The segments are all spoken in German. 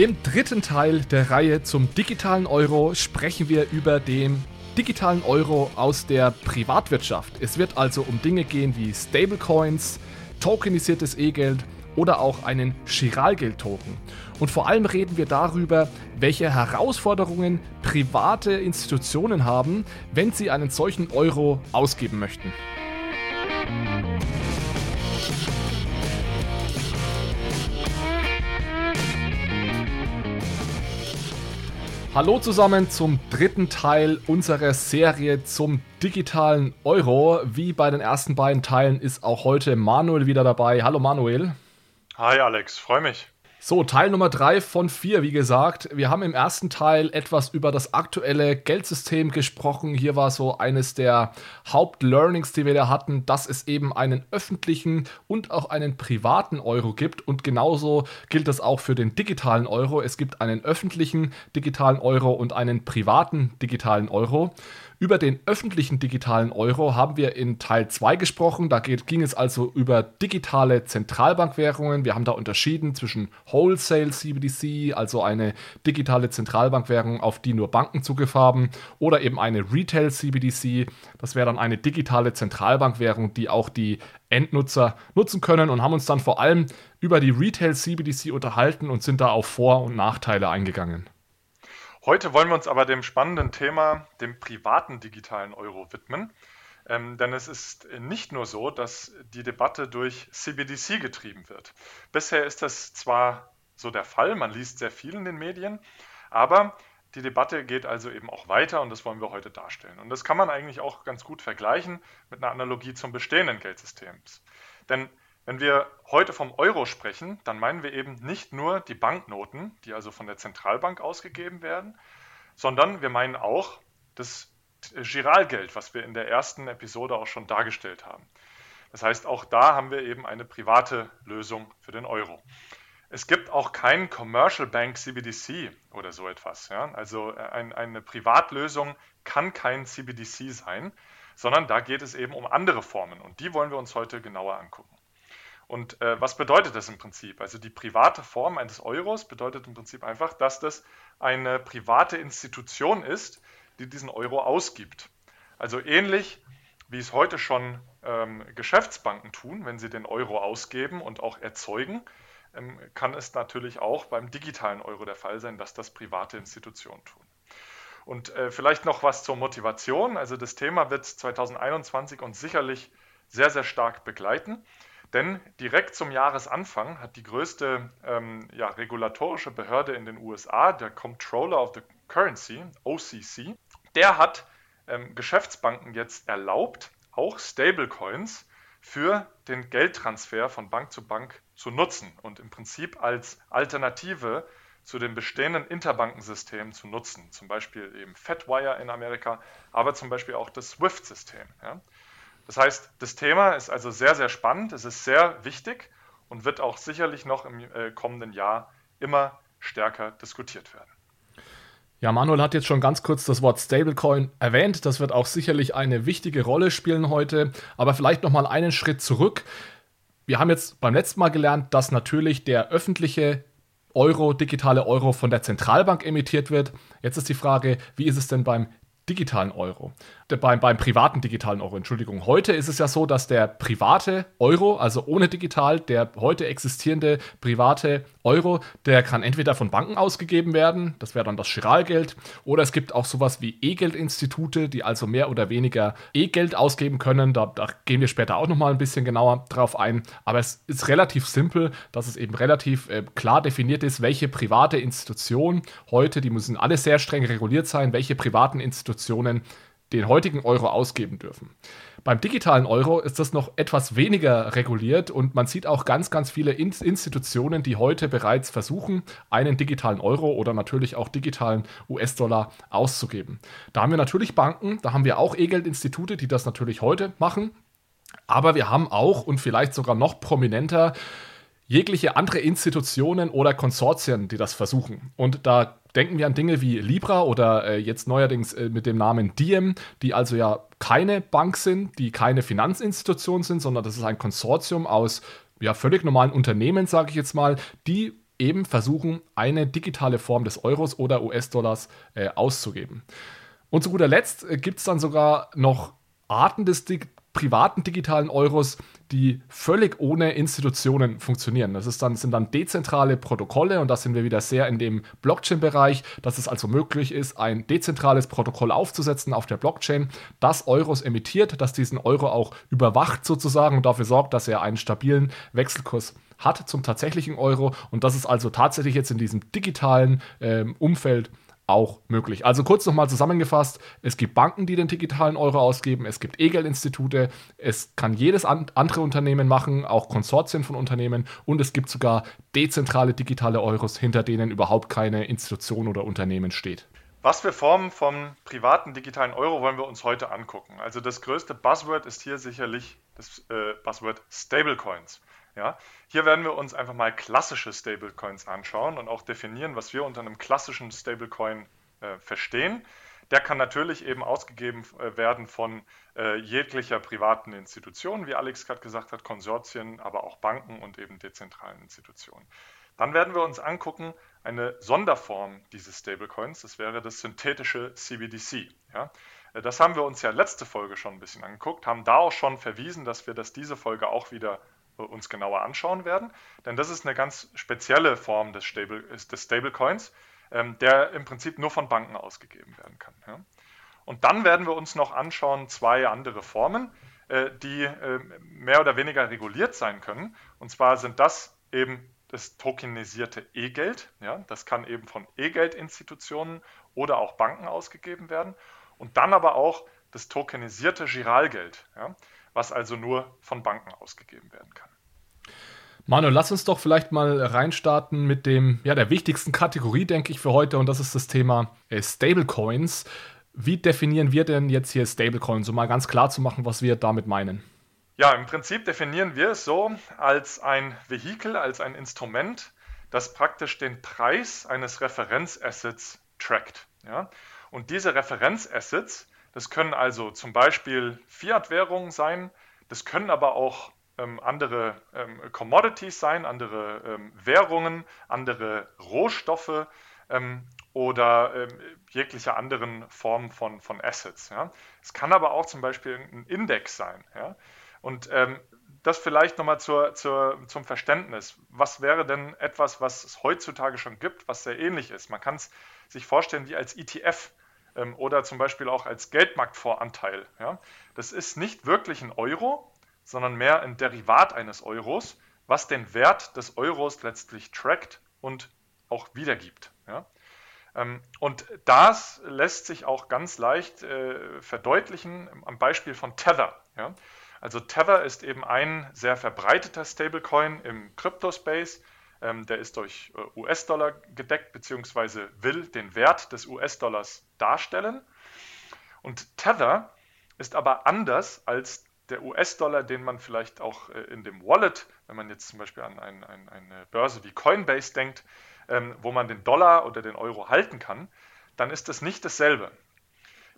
Im dritten Teil der Reihe zum digitalen Euro sprechen wir über den digitalen Euro aus der Privatwirtschaft. Es wird also um Dinge gehen wie Stablecoins, tokenisiertes E-Geld oder auch einen Chiralgeld-Token. Und vor allem reden wir darüber, welche Herausforderungen private Institutionen haben, wenn sie einen solchen Euro ausgeben möchten. Hallo zusammen zum dritten Teil unserer Serie zum digitalen Euro. Wie bei den ersten beiden Teilen ist auch heute Manuel wieder dabei. Hallo Manuel. Hi Alex, freue mich. So, Teil Nummer drei von vier, wie gesagt. Wir haben im ersten Teil etwas über das aktuelle Geldsystem gesprochen. Hier war so eines der Hauptlearnings, die wir da hatten, dass es eben einen öffentlichen und auch einen privaten Euro gibt. Und genauso gilt das auch für den digitalen Euro. Es gibt einen öffentlichen digitalen Euro und einen privaten digitalen Euro. Über den öffentlichen digitalen Euro haben wir in Teil 2 gesprochen. Da geht, ging es also über digitale Zentralbankwährungen. Wir haben da unterschieden zwischen Wholesale CBDC, also eine digitale Zentralbankwährung, auf die nur Banken Zugriff haben, oder eben eine Retail CBDC. Das wäre dann eine digitale Zentralbankwährung, die auch die Endnutzer nutzen können und haben uns dann vor allem über die Retail CBDC unterhalten und sind da auf Vor- und Nachteile eingegangen. Heute wollen wir uns aber dem spannenden Thema, dem privaten digitalen Euro widmen. Ähm, denn es ist nicht nur so, dass die Debatte durch CBDC getrieben wird. Bisher ist das zwar so der Fall, man liest sehr viel in den Medien, aber die Debatte geht also eben auch weiter und das wollen wir heute darstellen. Und das kann man eigentlich auch ganz gut vergleichen mit einer Analogie zum bestehenden Geldsystem. Denn wenn wir heute vom Euro sprechen, dann meinen wir eben nicht nur die Banknoten, die also von der Zentralbank ausgegeben werden, sondern wir meinen auch das Giralgeld, was wir in der ersten Episode auch schon dargestellt haben. Das heißt, auch da haben wir eben eine private Lösung für den Euro. Es gibt auch kein Commercial Bank CBDC oder so etwas. Ja? Also äh, ein, eine Privatlösung kann kein CBDC sein, sondern da geht es eben um andere Formen und die wollen wir uns heute genauer angucken. Und äh, was bedeutet das im Prinzip? Also die private Form eines Euros bedeutet im Prinzip einfach, dass das eine private Institution ist, die diesen Euro ausgibt. Also ähnlich wie es heute schon ähm, Geschäftsbanken tun, wenn sie den Euro ausgeben und auch erzeugen, ähm, kann es natürlich auch beim digitalen Euro der Fall sein, dass das private Institutionen tun. Und äh, vielleicht noch was zur Motivation. Also das Thema wird 2021 uns sicherlich sehr, sehr stark begleiten. Denn direkt zum Jahresanfang hat die größte ähm, ja, regulatorische Behörde in den USA, der Comptroller of the Currency, OCC, der hat ähm, Geschäftsbanken jetzt erlaubt, auch Stablecoins für den Geldtransfer von Bank zu Bank zu nutzen und im Prinzip als Alternative zu den bestehenden Interbankensystemen zu nutzen. Zum Beispiel eben FedWire in Amerika, aber zum Beispiel auch das SWIFT-System. Ja. Das heißt, das Thema ist also sehr, sehr spannend, es ist sehr wichtig und wird auch sicherlich noch im äh, kommenden Jahr immer stärker diskutiert werden. Ja, Manuel hat jetzt schon ganz kurz das Wort Stablecoin erwähnt. Das wird auch sicherlich eine wichtige Rolle spielen heute. Aber vielleicht noch mal einen Schritt zurück. Wir haben jetzt beim letzten Mal gelernt, dass natürlich der öffentliche Euro, digitale Euro von der Zentralbank emittiert wird. Jetzt ist die Frage, wie ist es denn beim digitalen Euro? beim, beim privaten digitalen Euro, Entschuldigung. Heute ist es ja so, dass der private Euro, also ohne digital, der heute existierende private Euro, der kann entweder von Banken ausgegeben werden, das wäre dann das Chiralgeld, oder es gibt auch sowas wie E-Geld-Institute, die also mehr oder weniger E-Geld ausgeben können. Da, da gehen wir später auch nochmal ein bisschen genauer drauf ein. Aber es ist relativ simpel, dass es eben relativ äh, klar definiert ist, welche private Institution heute, die müssen alle sehr streng reguliert sein, welche privaten Institutionen den heutigen Euro ausgeben dürfen. Beim digitalen Euro ist das noch etwas weniger reguliert und man sieht auch ganz, ganz viele Institutionen, die heute bereits versuchen, einen digitalen Euro oder natürlich auch digitalen US-Dollar auszugeben. Da haben wir natürlich Banken, da haben wir auch E-Geld-Institute, die das natürlich heute machen. Aber wir haben auch und vielleicht sogar noch prominenter jegliche andere Institutionen oder Konsortien, die das versuchen. Und da denken wir an Dinge wie Libra oder äh, jetzt neuerdings äh, mit dem Namen Diem, die also ja keine Bank sind, die keine Finanzinstitution sind, sondern das ist ein Konsortium aus ja völlig normalen Unternehmen, sage ich jetzt mal, die eben versuchen, eine digitale Form des Euros oder US-Dollars äh, auszugeben. Und zu guter Letzt äh, gibt es dann sogar noch Arten des Dig privaten digitalen Euros, die völlig ohne Institutionen funktionieren. Das ist dann, sind dann dezentrale Protokolle und da sind wir wieder sehr in dem Blockchain-Bereich, dass es also möglich ist, ein dezentrales Protokoll aufzusetzen auf der Blockchain, das Euros emittiert, das diesen Euro auch überwacht sozusagen und dafür sorgt, dass er einen stabilen Wechselkurs hat zum tatsächlichen Euro und das ist also tatsächlich jetzt in diesem digitalen ähm, Umfeld auch möglich. Also kurz nochmal zusammengefasst, es gibt Banken, die den digitalen Euro ausgeben, es gibt E-Geld-Institute, es kann jedes andere Unternehmen machen, auch Konsortien von Unternehmen und es gibt sogar dezentrale digitale Euros, hinter denen überhaupt keine Institution oder Unternehmen steht. Was für Formen vom privaten digitalen Euro wollen wir uns heute angucken? Also das größte Buzzword ist hier sicherlich das äh, Buzzword Stablecoins. Ja, hier werden wir uns einfach mal klassische Stablecoins anschauen und auch definieren, was wir unter einem klassischen Stablecoin äh, verstehen. Der kann natürlich eben ausgegeben äh, werden von äh, jeglicher privaten Institution, wie Alex gerade gesagt hat, Konsortien, aber auch Banken und eben dezentralen Institutionen. Dann werden wir uns angucken, eine Sonderform dieses Stablecoins, das wäre das synthetische CBDC. Ja? Äh, das haben wir uns ja letzte Folge schon ein bisschen angeguckt, haben da auch schon verwiesen, dass wir das diese Folge auch wieder uns genauer anschauen werden. Denn das ist eine ganz spezielle Form des, Stable, des Stablecoins, ähm, der im Prinzip nur von Banken ausgegeben werden kann. Ja. Und dann werden wir uns noch anschauen zwei andere Formen, äh, die äh, mehr oder weniger reguliert sein können. Und zwar sind das eben das tokenisierte E-Geld. Ja, das kann eben von E-Geld-Institutionen oder auch Banken ausgegeben werden. Und dann aber auch das tokenisierte Giralgeld. Ja was also nur von Banken ausgegeben werden kann. Manuel, lass uns doch vielleicht mal reinstarten mit dem, ja, der wichtigsten Kategorie, denke ich, für heute, und das ist das Thema äh, Stablecoins. Wie definieren wir denn jetzt hier Stablecoins, um mal ganz klar zu machen, was wir damit meinen? Ja, im Prinzip definieren wir es so als ein Vehikel, als ein Instrument, das praktisch den Preis eines Referenzassets trackt. Ja? Und diese Referenzassets, das können also zum Beispiel Fiat-Währungen sein, das können aber auch andere ähm, Commodities sein, andere ähm, Währungen, andere Rohstoffe ähm, oder ähm, jegliche anderen Formen von, von Assets. Ja. Es kann aber auch zum Beispiel ein Index sein. Ja. Und ähm, das vielleicht nochmal zur, zur, zum Verständnis. Was wäre denn etwas, was es heutzutage schon gibt, was sehr ähnlich ist? Man kann es sich vorstellen wie als ETF ähm, oder zum Beispiel auch als Geldmarktvoranteil. Ja? Das ist nicht wirklich ein Euro, sondern mehr ein Derivat eines Euros, was den Wert des Euros letztlich trackt und auch wiedergibt. Ja? Ähm, und das lässt sich auch ganz leicht äh, verdeutlichen am Beispiel von Tether. Ja? Also Tether ist eben ein sehr verbreiteter Stablecoin im Crypto-Space. Ähm, der ist durch äh, US-Dollar gedeckt, beziehungsweise will den Wert des US-Dollars darstellen. Und Tether ist aber anders als der US-Dollar, den man vielleicht auch äh, in dem Wallet, wenn man jetzt zum Beispiel an ein, ein, eine Börse wie Coinbase denkt, ähm, wo man den Dollar oder den Euro halten kann, dann ist das nicht dasselbe.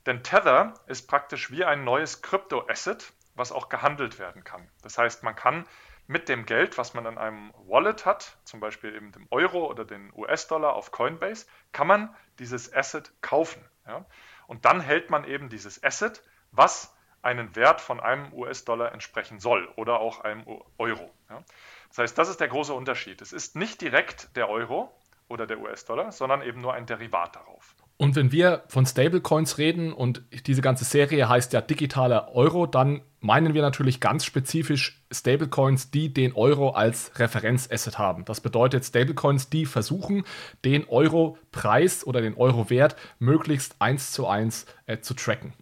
Denn Tether ist praktisch wie ein neues Krypto-Asset, was auch gehandelt werden kann. Das heißt, man kann mit dem Geld, was man in einem Wallet hat, zum Beispiel eben dem Euro oder den US-Dollar auf Coinbase, kann man dieses Asset kaufen. Ja? Und dann hält man eben dieses Asset, was einen Wert von einem US-Dollar entsprechen soll oder auch einem Euro. Ja? Das heißt, das ist der große Unterschied. Es ist nicht direkt der Euro oder der US-Dollar, sondern eben nur ein Derivat darauf. Und wenn wir von Stablecoins reden und diese ganze Serie heißt ja digitaler Euro, dann meinen wir natürlich ganz spezifisch Stablecoins, die den Euro als Referenzasset haben. Das bedeutet Stablecoins, die versuchen, den Euro-Preis oder den Euro-Wert möglichst eins zu eins äh, zu tracken.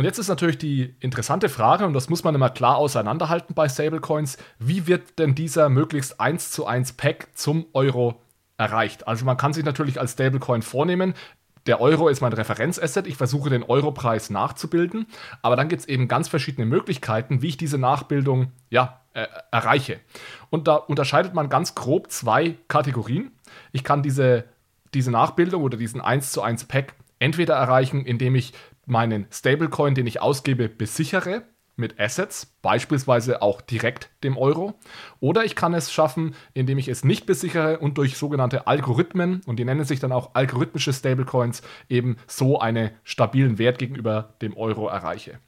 Und jetzt ist natürlich die interessante Frage, und das muss man immer klar auseinanderhalten bei Stablecoins, wie wird denn dieser möglichst eins zu eins Pack zum Euro erreicht? Also man kann sich natürlich als Stablecoin vornehmen, der Euro ist mein Referenzasset, ich versuche den Europreis nachzubilden, aber dann gibt es eben ganz verschiedene Möglichkeiten, wie ich diese Nachbildung ja, äh, erreiche. Und da unterscheidet man ganz grob zwei Kategorien. Ich kann diese, diese Nachbildung oder diesen 1 zu 1 Pack entweder erreichen, indem ich meinen Stablecoin, den ich ausgebe, besichere mit Assets, beispielsweise auch direkt dem Euro. Oder ich kann es schaffen, indem ich es nicht besichere und durch sogenannte Algorithmen, und die nennen sich dann auch algorithmische Stablecoins, eben so einen stabilen Wert gegenüber dem Euro erreiche.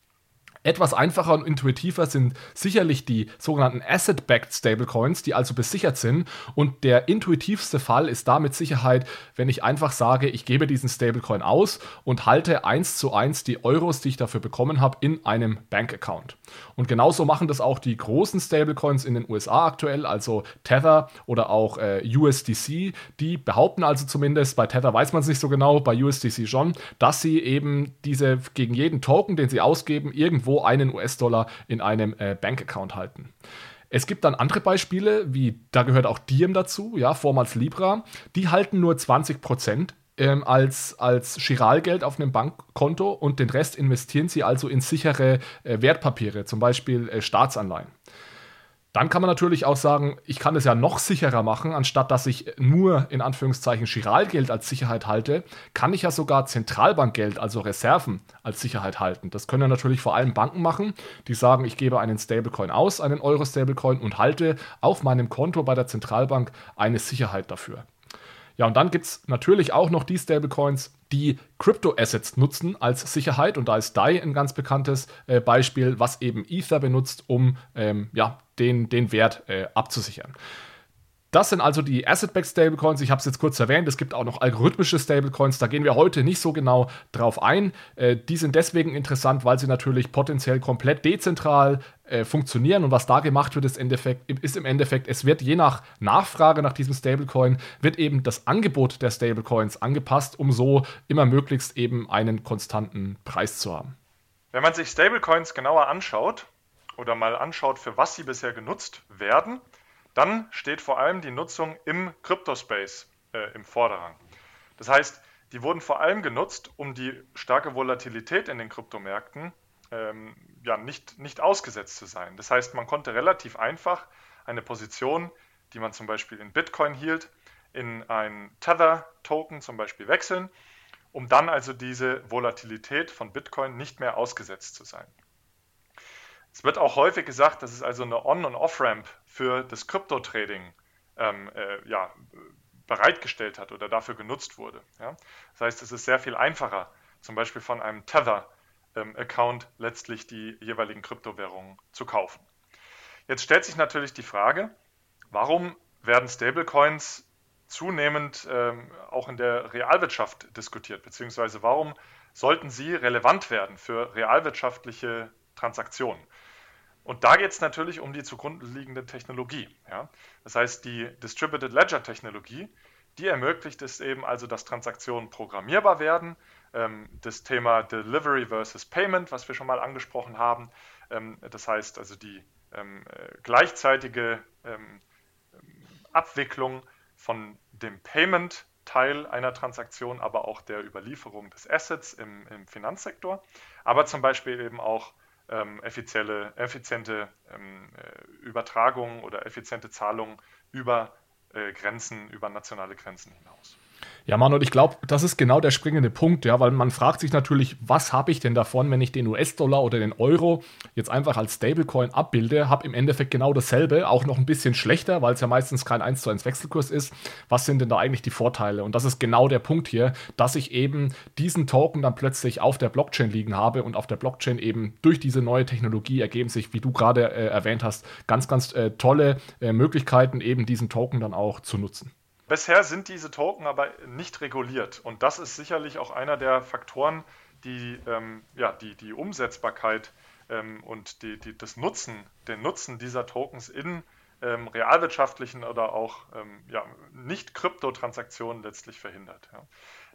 Etwas einfacher und intuitiver sind sicherlich die sogenannten Asset-Backed Stablecoins, die also besichert sind. Und der intuitivste Fall ist da mit Sicherheit, wenn ich einfach sage, ich gebe diesen Stablecoin aus und halte eins zu eins die Euros, die ich dafür bekommen habe, in einem Bank-Account. Und genauso machen das auch die großen Stablecoins in den USA aktuell, also Tether oder auch äh, USDC. Die behaupten also zumindest, bei Tether weiß man es nicht so genau, bei USDC schon, dass sie eben diese gegen jeden Token, den sie ausgeben, irgendwo irgendwo einen US-Dollar in einem äh, Bankaccount halten. Es gibt dann andere Beispiele, wie da gehört auch Diem dazu, ja, vormals Libra. Die halten nur 20% ähm, als, als Chiralgeld auf einem Bankkonto und den Rest investieren sie also in sichere äh, Wertpapiere, zum Beispiel äh, Staatsanleihen. Dann kann man natürlich auch sagen, ich kann es ja noch sicherer machen, anstatt dass ich nur in Anführungszeichen Chiralgeld als Sicherheit halte, kann ich ja sogar Zentralbankgeld, also Reserven, als Sicherheit halten. Das können ja natürlich vor allem Banken machen, die sagen, ich gebe einen Stablecoin aus, einen Euro-Stablecoin und halte auf meinem Konto bei der Zentralbank eine Sicherheit dafür. Ja, und dann gibt es natürlich auch noch die Stablecoins, die Crypto-Assets nutzen als Sicherheit. Und da ist DAI ein ganz bekanntes äh, Beispiel, was eben Ether benutzt, um ähm, ja, den, den Wert äh, abzusichern. Das sind also die Asset-Backed Stablecoins. Ich habe es jetzt kurz erwähnt. Es gibt auch noch algorithmische Stablecoins. Da gehen wir heute nicht so genau drauf ein. Äh, die sind deswegen interessant, weil sie natürlich potenziell komplett dezentral äh, funktionieren. Und was da gemacht wird, ist, Endeffekt, ist, im Endeffekt, es wird je nach Nachfrage nach diesem Stablecoin, wird eben das Angebot der Stablecoins angepasst, um so immer möglichst eben einen konstanten Preis zu haben. Wenn man sich Stablecoins genauer anschaut oder mal anschaut, für was sie bisher genutzt werden, dann steht vor allem die Nutzung im Cryptospace äh, im Vorderrang. Das heißt, die wurden vor allem genutzt, um die starke Volatilität in den Kryptomärkten ähm, ja, nicht, nicht ausgesetzt zu sein. Das heißt, man konnte relativ einfach eine Position, die man zum Beispiel in Bitcoin hielt, in ein Tether-Token zum Beispiel wechseln, um dann also diese Volatilität von Bitcoin nicht mehr ausgesetzt zu sein. Es wird auch häufig gesagt, dass es also eine On- und Off-Ramp für das Krypto-Trading ähm, äh, ja, bereitgestellt hat oder dafür genutzt wurde. Ja? Das heißt, es ist sehr viel einfacher, zum Beispiel von einem Tether-Account ähm, letztlich die jeweiligen Kryptowährungen zu kaufen. Jetzt stellt sich natürlich die Frage, warum werden Stablecoins zunehmend ähm, auch in der Realwirtschaft diskutiert, beziehungsweise warum sollten sie relevant werden für realwirtschaftliche Transaktionen? Und da geht es natürlich um die zugrunde liegende Technologie. Ja? Das heißt, die Distributed Ledger Technologie, die ermöglicht es eben also, dass Transaktionen programmierbar werden. Ähm, das Thema Delivery versus Payment, was wir schon mal angesprochen haben. Ähm, das heißt also die ähm, äh, gleichzeitige Abwicklung von dem Payment Teil einer Transaktion, aber auch der Überlieferung des Assets im, im Finanzsektor, aber zum Beispiel eben auch ähm, effiziente, effiziente ähm, äh, Übertragung oder effiziente Zahlungen über äh, Grenzen, über nationale Grenzen hinaus. Ja, Manuel, ich glaube, das ist genau der springende Punkt, ja, weil man fragt sich natürlich, was habe ich denn davon, wenn ich den US-Dollar oder den Euro jetzt einfach als Stablecoin abbilde, habe im Endeffekt genau dasselbe, auch noch ein bisschen schlechter, weil es ja meistens kein 1 zu 1 Wechselkurs ist. Was sind denn da eigentlich die Vorteile? Und das ist genau der Punkt hier, dass ich eben diesen Token dann plötzlich auf der Blockchain liegen habe und auf der Blockchain eben durch diese neue Technologie ergeben sich, wie du gerade äh, erwähnt hast, ganz, ganz äh, tolle äh, Möglichkeiten, eben diesen Token dann auch zu nutzen. Bisher sind diese Token aber nicht reguliert und das ist sicherlich auch einer der Faktoren, die ähm, ja, die, die Umsetzbarkeit ähm, und die, die, das Nutzen, den Nutzen dieser Tokens in ähm, realwirtschaftlichen oder auch ähm, ja, Nicht-Kryptotransaktionen letztlich verhindert. Ja.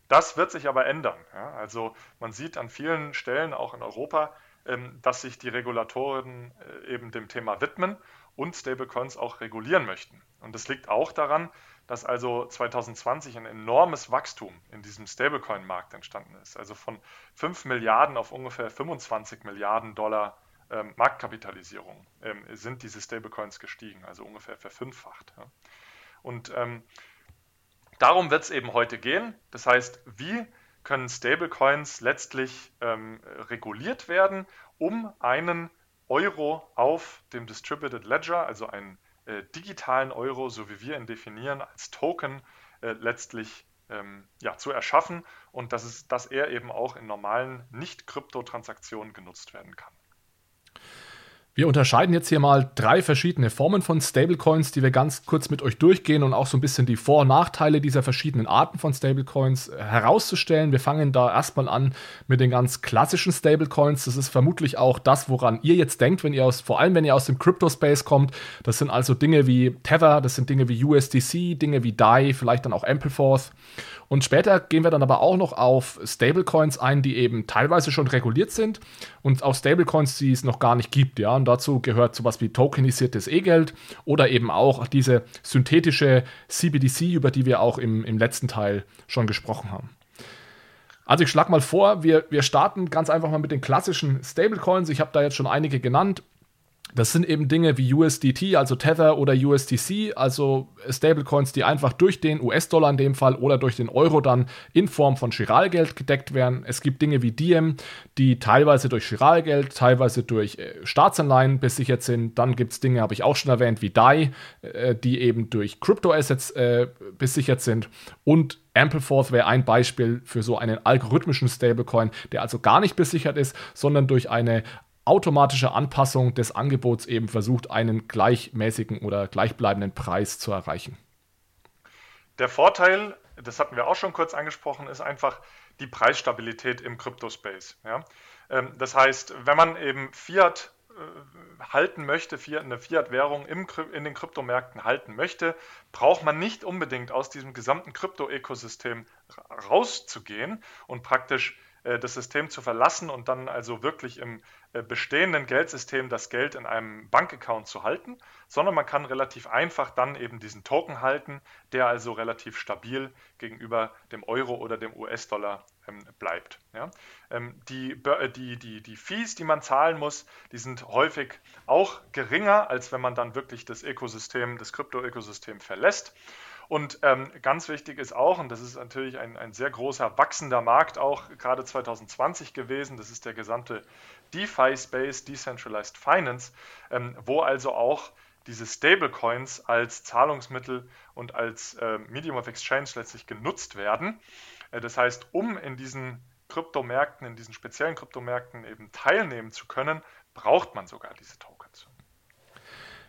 Das wird sich aber ändern. Ja. Also man sieht an vielen Stellen auch in Europa, ähm, dass sich die Regulatoren äh, eben dem Thema widmen und Stablecoins auch regulieren möchten. Und das liegt auch daran, dass also 2020 ein enormes Wachstum in diesem Stablecoin-Markt entstanden ist. Also von 5 Milliarden auf ungefähr 25 Milliarden Dollar ähm, Marktkapitalisierung ähm, sind diese Stablecoins gestiegen, also ungefähr verfünffacht. Ja. Und ähm, darum wird es eben heute gehen. Das heißt, wie können Stablecoins letztlich ähm, reguliert werden, um einen Euro auf dem Distributed Ledger, also einen äh, digitalen Euro, so wie wir ihn definieren, als Token äh, letztlich ähm, ja, zu erschaffen und dass, es, dass er eben auch in normalen Nicht-Krypto-Transaktionen genutzt werden kann. Wir unterscheiden jetzt hier mal drei verschiedene Formen von Stablecoins, die wir ganz kurz mit euch durchgehen und auch so ein bisschen die Vor- und Nachteile dieser verschiedenen Arten von Stablecoins äh, herauszustellen. Wir fangen da erstmal an mit den ganz klassischen Stablecoins. Das ist vermutlich auch das, woran ihr jetzt denkt, wenn ihr aus, vor allem wenn ihr aus dem Crypto-Space kommt. Das sind also Dinge wie Tether, das sind Dinge wie USDC, Dinge wie DAI, vielleicht dann auch Ampleforth. Und später gehen wir dann aber auch noch auf Stablecoins ein, die eben teilweise schon reguliert sind und auf Stablecoins, die es noch gar nicht gibt. Ja, und dazu gehört sowas wie tokenisiertes E-Geld oder eben auch diese synthetische CBDC, über die wir auch im, im letzten Teil schon gesprochen haben. Also ich schlage mal vor, wir, wir starten ganz einfach mal mit den klassischen Stablecoins. Ich habe da jetzt schon einige genannt. Das sind eben Dinge wie USDT, also Tether oder USDC, also Stablecoins, die einfach durch den US-Dollar in dem Fall oder durch den Euro dann in Form von Chiralgeld gedeckt werden. Es gibt Dinge wie Diem, die teilweise durch Chiralgeld, teilweise durch äh, Staatsanleihen besichert sind. Dann gibt es Dinge, habe ich auch schon erwähnt, wie DAI, äh, die eben durch Crypto-Assets äh, besichert sind. Und Ampleforth wäre ein Beispiel für so einen algorithmischen Stablecoin, der also gar nicht besichert ist, sondern durch eine automatische Anpassung des Angebots eben versucht, einen gleichmäßigen oder gleichbleibenden Preis zu erreichen. Der Vorteil, das hatten wir auch schon kurz angesprochen, ist einfach die Preisstabilität im Crypto-Space. Ja? Ähm, das heißt, wenn man eben Fiat äh, halten möchte, eine Fiat-Währung in den Kryptomärkten halten möchte, braucht man nicht unbedingt aus diesem gesamten Krypto-Ökosystem rauszugehen und praktisch äh, das System zu verlassen und dann also wirklich im bestehenden Geldsystem das Geld in einem Bankaccount zu halten, sondern man kann relativ einfach dann eben diesen Token halten, der also relativ stabil gegenüber dem Euro oder dem US-Dollar ähm, bleibt. Ja? Ähm, die, äh, die, die, die Fees, die man zahlen muss, die sind häufig auch geringer, als wenn man dann wirklich das Ökosystem, das Krypto-Ökosystem verlässt. Und ähm, ganz wichtig ist auch, und das ist natürlich ein, ein sehr großer wachsender Markt auch gerade 2020 gewesen, das ist der gesamte DeFi-Space, Decentralized Finance, ähm, wo also auch diese Stablecoins als Zahlungsmittel und als äh, Medium of Exchange letztlich genutzt werden. Äh, das heißt, um in diesen Kryptomärkten, in diesen speziellen Kryptomärkten eben teilnehmen zu können, braucht man sogar diese Tokens.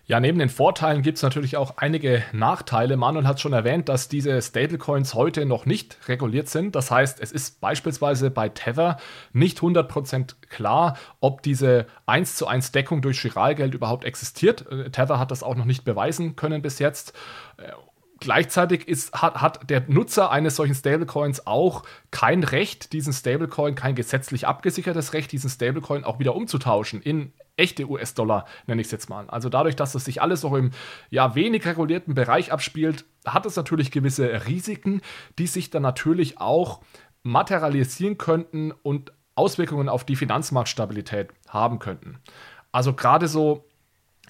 Ja, neben den Vorteilen gibt es natürlich auch einige Nachteile. Manuel hat schon erwähnt, dass diese Stablecoins heute noch nicht reguliert sind. Das heißt, es ist beispielsweise bei Tether nicht 100% klar, ob diese 1 zu 1 Deckung durch Chiralgeld überhaupt existiert. Äh, Tether hat das auch noch nicht beweisen können bis jetzt. Äh, Gleichzeitig ist, hat, hat der Nutzer eines solchen Stablecoins auch kein Recht, diesen Stablecoin, kein gesetzlich abgesichertes Recht, diesen Stablecoin auch wieder umzutauschen in echte US-Dollar, nenne ich es jetzt mal. Also dadurch, dass das sich alles noch im ja, wenig regulierten Bereich abspielt, hat es natürlich gewisse Risiken, die sich dann natürlich auch materialisieren könnten und Auswirkungen auf die Finanzmarktstabilität haben könnten. Also gerade so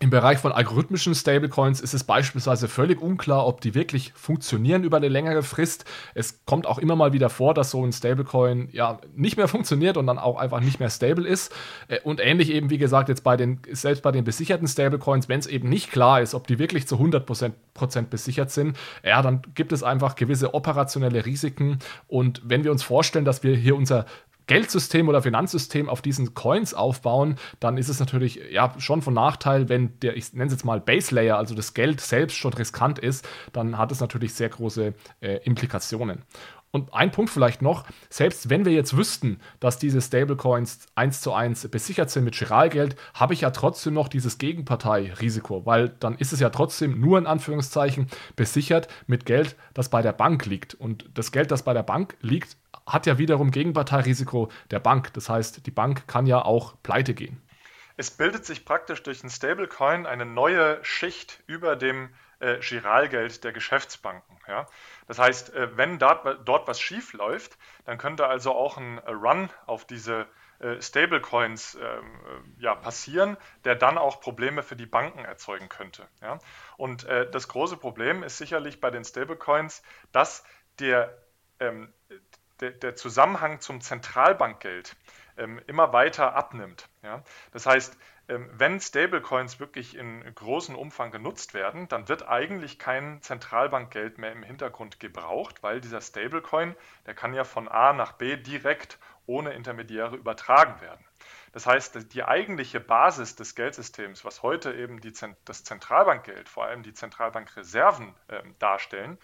im Bereich von algorithmischen Stablecoins ist es beispielsweise völlig unklar, ob die wirklich funktionieren über eine längere Frist. Es kommt auch immer mal wieder vor, dass so ein Stablecoin ja nicht mehr funktioniert und dann auch einfach nicht mehr stable ist. Äh, und ähnlich eben, wie gesagt, jetzt bei den, selbst bei den besicherten Stablecoins, wenn es eben nicht klar ist, ob die wirklich zu 100 Prozent besichert sind, ja, dann gibt es einfach gewisse operationelle Risiken. Und wenn wir uns vorstellen, dass wir hier unser Geldsystem oder Finanzsystem auf diesen Coins aufbauen, dann ist es natürlich ja schon von Nachteil, wenn der, ich nenne es jetzt mal Base Layer, also das Geld selbst schon riskant ist, dann hat es natürlich sehr große äh, Implikationen. Und ein Punkt vielleicht noch, selbst wenn wir jetzt wüssten, dass diese Stablecoins eins zu eins besichert sind mit Chiralgeld, habe ich ja trotzdem noch dieses Gegenparteirisiko, weil dann ist es ja trotzdem nur in Anführungszeichen besichert mit Geld, das bei der Bank liegt. Und das Geld, das bei der Bank liegt, hat ja wiederum Gegenparteirisiko der Bank. Das heißt, die Bank kann ja auch pleite gehen. Es bildet sich praktisch durch ein Stablecoin eine neue Schicht über dem äh, Giralgeld der Geschäftsbanken. Ja? Das heißt, äh, wenn dort, dort was schief läuft, dann könnte also auch ein äh, Run auf diese äh, Stablecoins ähm, äh, ja, passieren, der dann auch Probleme für die Banken erzeugen könnte. Ja? Und äh, das große Problem ist sicherlich bei den Stablecoins, dass der, ähm, der, der Zusammenhang zum Zentralbankgeld ähm, immer weiter abnimmt. Ja? Das heißt, ähm, wenn Stablecoins wirklich in großem Umfang genutzt werden, dann wird eigentlich kein Zentralbankgeld mehr im Hintergrund gebraucht, weil dieser Stablecoin, der kann ja von A nach B direkt ohne Intermediäre übertragen werden. Das heißt, die eigentliche Basis des Geldsystems, was heute eben die, das Zentralbankgeld, vor allem die Zentralbankreserven äh, darstellen,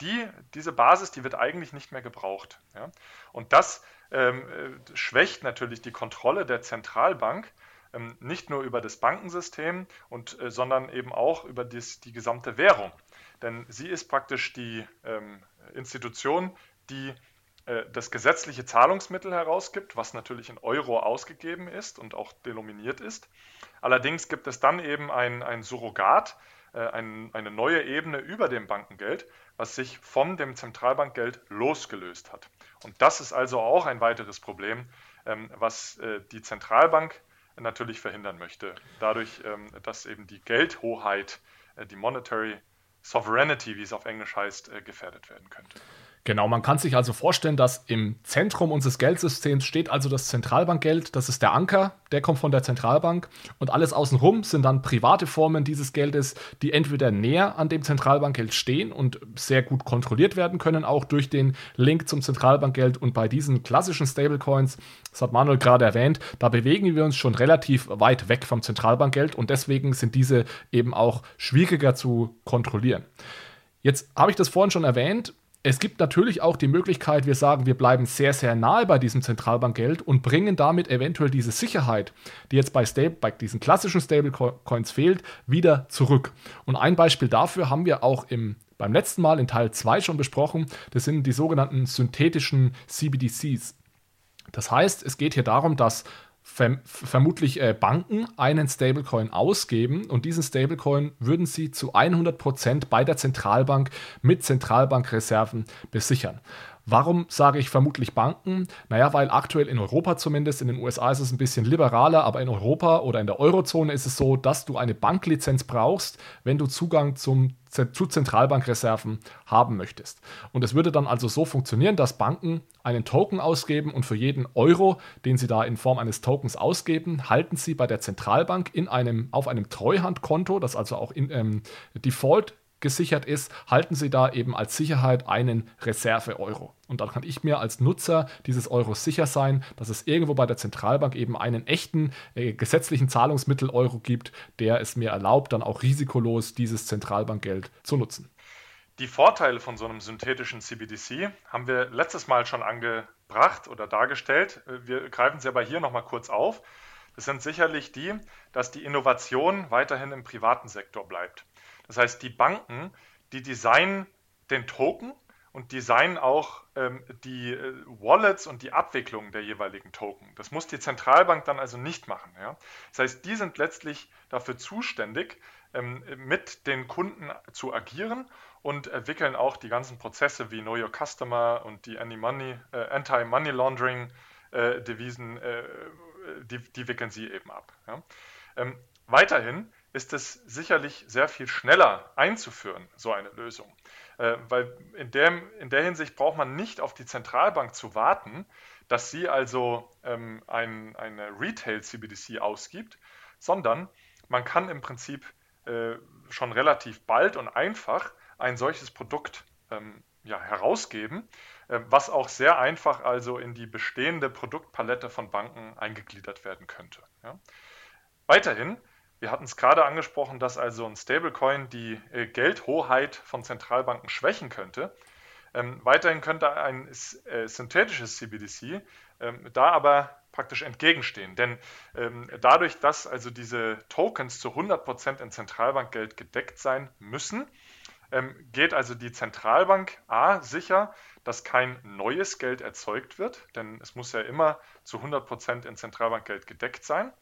die, diese Basis, die wird eigentlich nicht mehr gebraucht. Ja? Und das ähm, äh, schwächt natürlich die Kontrolle der Zentralbank ähm, nicht nur über das Bankensystem, und, äh, sondern eben auch über dies, die gesamte Währung. Denn sie ist praktisch die ähm, Institution, die äh, das gesetzliche Zahlungsmittel herausgibt, was natürlich in Euro ausgegeben ist und auch denominiert ist. Allerdings gibt es dann eben ein, ein Surrogat, äh, ein, eine neue Ebene über dem Bankengeld, was sich von dem Zentralbankgeld losgelöst hat. Und das ist also auch ein weiteres Problem, ähm, was äh, die Zentralbank natürlich verhindern möchte. Dadurch, ähm, dass eben die Geldhoheit, äh, die Monetary Sovereignty, wie es auf Englisch heißt, äh, gefährdet werden könnte. Genau, man kann sich also vorstellen, dass im Zentrum unseres Geldsystems steht also das Zentralbankgeld. Das ist der Anker, der kommt von der Zentralbank. Und alles außenrum sind dann private Formen dieses Geldes, die entweder näher an dem Zentralbankgeld stehen und sehr gut kontrolliert werden können, auch durch den Link zum Zentralbankgeld. Und bei diesen klassischen Stablecoins, das hat Manuel gerade erwähnt, da bewegen wir uns schon relativ weit weg vom Zentralbankgeld und deswegen sind diese eben auch schwieriger zu kontrollieren. Jetzt habe ich das vorhin schon erwähnt, es gibt natürlich auch die Möglichkeit, wir sagen, wir bleiben sehr, sehr nahe bei diesem Zentralbankgeld und bringen damit eventuell diese Sicherheit, die jetzt bei, Stable, bei diesen klassischen Stablecoins fehlt, wieder zurück. Und ein Beispiel dafür haben wir auch im, beim letzten Mal in Teil 2 schon besprochen. Das sind die sogenannten synthetischen CBDCs. Das heißt, es geht hier darum, dass verm vermutlich äh, Banken einen Stablecoin ausgeben und diesen Stablecoin würden sie zu 100% bei der Zentralbank mit Zentralbankreserven besichern. Warum sage ich vermutlich Banken? Naja, weil aktuell in Europa zumindest, in den USA ist es ein bisschen liberaler, aber in Europa oder in der Eurozone ist es so, dass du eine Banklizenz brauchst, wenn du Zugang zum, zu Zentralbankreserven haben möchtest. Und es würde dann also so funktionieren, dass Banken einen Token ausgeben und für jeden Euro, den sie da in Form eines Tokens ausgeben, halten sie bei der Zentralbank in einem, auf einem Treuhandkonto, das also auch in, ähm, Default gesichert ist, halten Sie da eben als Sicherheit einen Reserve-Euro. Und dann kann ich mir als Nutzer dieses Euros sicher sein, dass es irgendwo bei der Zentralbank eben einen echten äh, gesetzlichen Zahlungsmittel-Euro gibt, der es mir erlaubt, dann auch risikolos dieses Zentralbankgeld zu nutzen. Die Vorteile von so einem synthetischen CBDC haben wir letztes Mal schon angebracht oder dargestellt. Wir greifen sie aber hier nochmal kurz auf. Das sind sicherlich die, dass die Innovation weiterhin im privaten Sektor bleibt. Das heißt, die Banken, die designen den Token und designen auch ähm, die äh, Wallets und die Abwicklung der jeweiligen Token. Das muss die Zentralbank dann also nicht machen. Ja? Das heißt, die sind letztlich dafür zuständig, ähm, mit den Kunden zu agieren und entwickeln auch die ganzen Prozesse wie Know Your Customer und die Anti-Money äh, Anti Laundering äh, Devisen, äh, die, die, wickeln sie eben ab. Ja? Ähm, weiterhin ist es sicherlich sehr viel schneller einzuführen, so eine Lösung. Äh, weil in, dem, in der Hinsicht braucht man nicht auf die Zentralbank zu warten, dass sie also ähm, ein, eine Retail-CBDC ausgibt, sondern man kann im Prinzip äh, schon relativ bald und einfach ein solches Produkt ähm, ja, herausgeben, äh, was auch sehr einfach also in die bestehende Produktpalette von Banken eingegliedert werden könnte. Ja. Weiterhin wir hatten es gerade angesprochen, dass also ein Stablecoin die äh, Geldhoheit von Zentralbanken schwächen könnte. Ähm, weiterhin könnte ein äh, synthetisches CBDC ähm, da aber praktisch entgegenstehen. Denn ähm, dadurch, dass also diese Tokens zu 100% in Zentralbankgeld gedeckt sein müssen, ähm, geht also die Zentralbank A sicher, dass kein neues Geld erzeugt wird, denn es muss ja immer zu 100% in Zentralbankgeld gedeckt sein.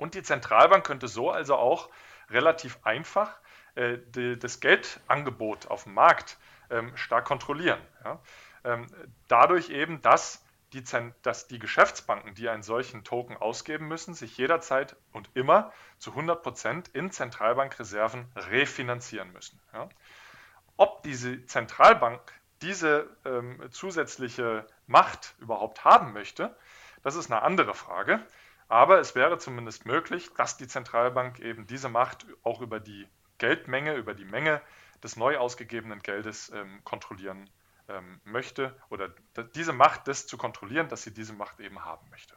Und die Zentralbank könnte so also auch relativ einfach äh, die, das Geldangebot auf dem Markt ähm, stark kontrollieren. Ja? Ähm, dadurch eben, dass die, dass die Geschäftsbanken, die einen solchen Token ausgeben müssen, sich jederzeit und immer zu 100 Prozent in Zentralbankreserven refinanzieren müssen. Ja? Ob diese Zentralbank diese ähm, zusätzliche Macht überhaupt haben möchte, das ist eine andere Frage. Aber es wäre zumindest möglich, dass die Zentralbank eben diese Macht auch über die Geldmenge, über die Menge des neu ausgegebenen Geldes ähm, kontrollieren ähm, möchte oder diese Macht, das zu kontrollieren, dass sie diese Macht eben haben möchte.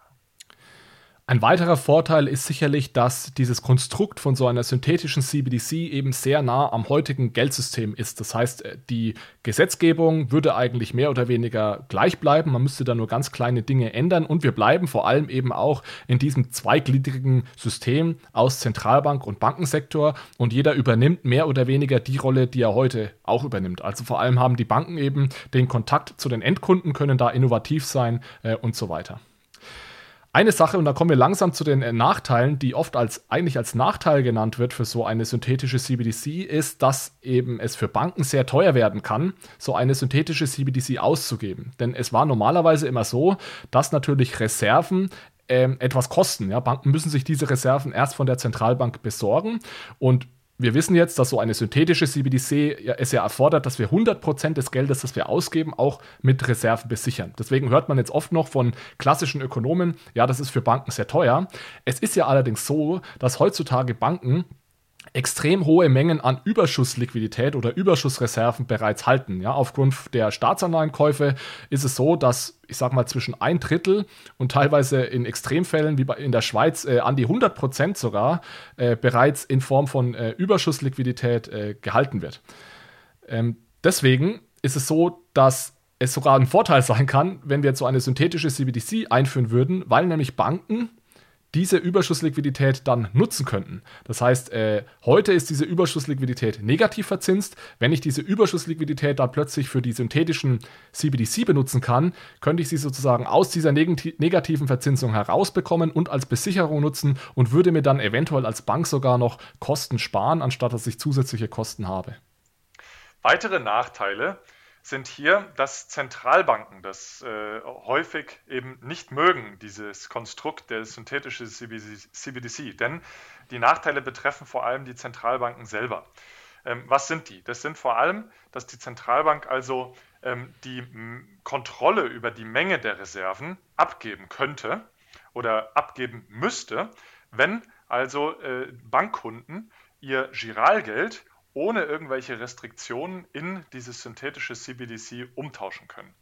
Ein weiterer Vorteil ist sicherlich, dass dieses Konstrukt von so einer synthetischen CBDC eben sehr nah am heutigen Geldsystem ist. Das heißt, äh, die Gesetzgebung würde eigentlich mehr oder weniger gleich bleiben. Man müsste da nur ganz kleine Dinge ändern und wir bleiben vor allem eben auch in diesem zweigliedrigen System aus Zentralbank und Bankensektor und jeder übernimmt mehr oder weniger die Rolle, die er heute auch übernimmt. Also vor allem haben die Banken eben den Kontakt zu den Endkunden, können da innovativ sein äh, und so weiter. Eine Sache, und da kommen wir langsam zu den äh, Nachteilen, die oft als eigentlich als Nachteil genannt wird für so eine synthetische CBDC, ist, dass eben es für Banken sehr teuer werden kann, so eine synthetische CBDC auszugeben. Denn es war normalerweise immer so, dass natürlich Reserven ähm, etwas kosten. Ja? Banken müssen sich diese Reserven erst von der Zentralbank besorgen und wir wissen jetzt, dass so eine synthetische CBDC es ja erfordert, dass wir 100% des Geldes, das wir ausgeben, auch mit Reserven besichern. Deswegen hört man jetzt oft noch von klassischen Ökonomen, ja, das ist für Banken sehr teuer. Es ist ja allerdings so, dass heutzutage Banken extrem hohe Mengen an Überschussliquidität oder Überschussreserven bereits halten. Ja, aufgrund der Staatsanleihenkäufe ist es so, dass ich sage mal zwischen ein Drittel und teilweise in Extremfällen wie in der Schweiz äh, an die 100 Prozent sogar äh, bereits in Form von äh, Überschussliquidität äh, gehalten wird. Ähm, deswegen ist es so, dass es sogar ein Vorteil sein kann, wenn wir jetzt so eine synthetische CBDC einführen würden, weil nämlich Banken diese Überschussliquidität dann nutzen könnten. Das heißt, äh, heute ist diese Überschussliquidität negativ verzinst. Wenn ich diese Überschussliquidität dann plötzlich für die synthetischen CBDC benutzen kann, könnte ich sie sozusagen aus dieser negativen Verzinsung herausbekommen und als Besicherung nutzen und würde mir dann eventuell als Bank sogar noch Kosten sparen, anstatt dass ich zusätzliche Kosten habe. Weitere Nachteile sind hier, dass Zentralbanken das äh, häufig eben nicht mögen, dieses Konstrukt der synthetischen CBDC, denn die Nachteile betreffen vor allem die Zentralbanken selber. Ähm, was sind die? Das sind vor allem, dass die Zentralbank also ähm, die Kontrolle über die Menge der Reserven abgeben könnte oder abgeben müsste, wenn also äh, Bankkunden ihr Giralgeld ohne irgendwelche Restriktionen in dieses synthetische CBDC umtauschen können.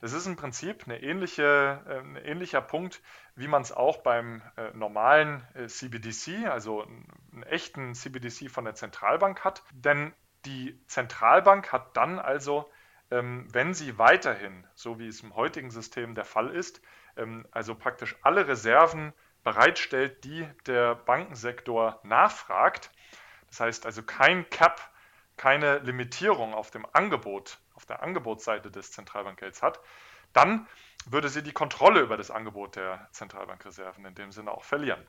Das ist im Prinzip ähnliche, äh, ein ähnlicher Punkt, wie man es auch beim äh, normalen äh, CBDC, also einen echten CBDC von der Zentralbank hat. Denn die Zentralbank hat dann also, ähm, wenn sie weiterhin, so wie es im heutigen System der Fall ist, ähm, also praktisch alle Reserven bereitstellt, die der Bankensektor nachfragt, das heißt also kein Cap, keine Limitierung auf dem Angebot, auf der Angebotsseite des Zentralbankgelds hat, dann würde sie die Kontrolle über das Angebot der Zentralbankreserven in dem Sinne auch verlieren.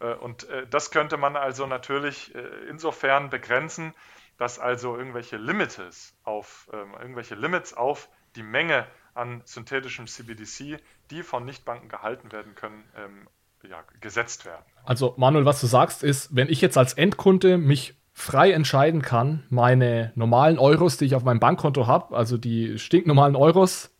Äh, und äh, das könnte man also natürlich äh, insofern begrenzen, dass also irgendwelche Limits auf, ähm, irgendwelche Limits auf die Menge an synthetischem CBDC, die von Nichtbanken gehalten werden können, ähm, ja, gesetzt werden. Also Manuel, was du sagst, ist, wenn ich jetzt als Endkunde mich frei entscheiden kann, meine normalen Euros, die ich auf meinem Bankkonto habe, also die stinknormalen Euros,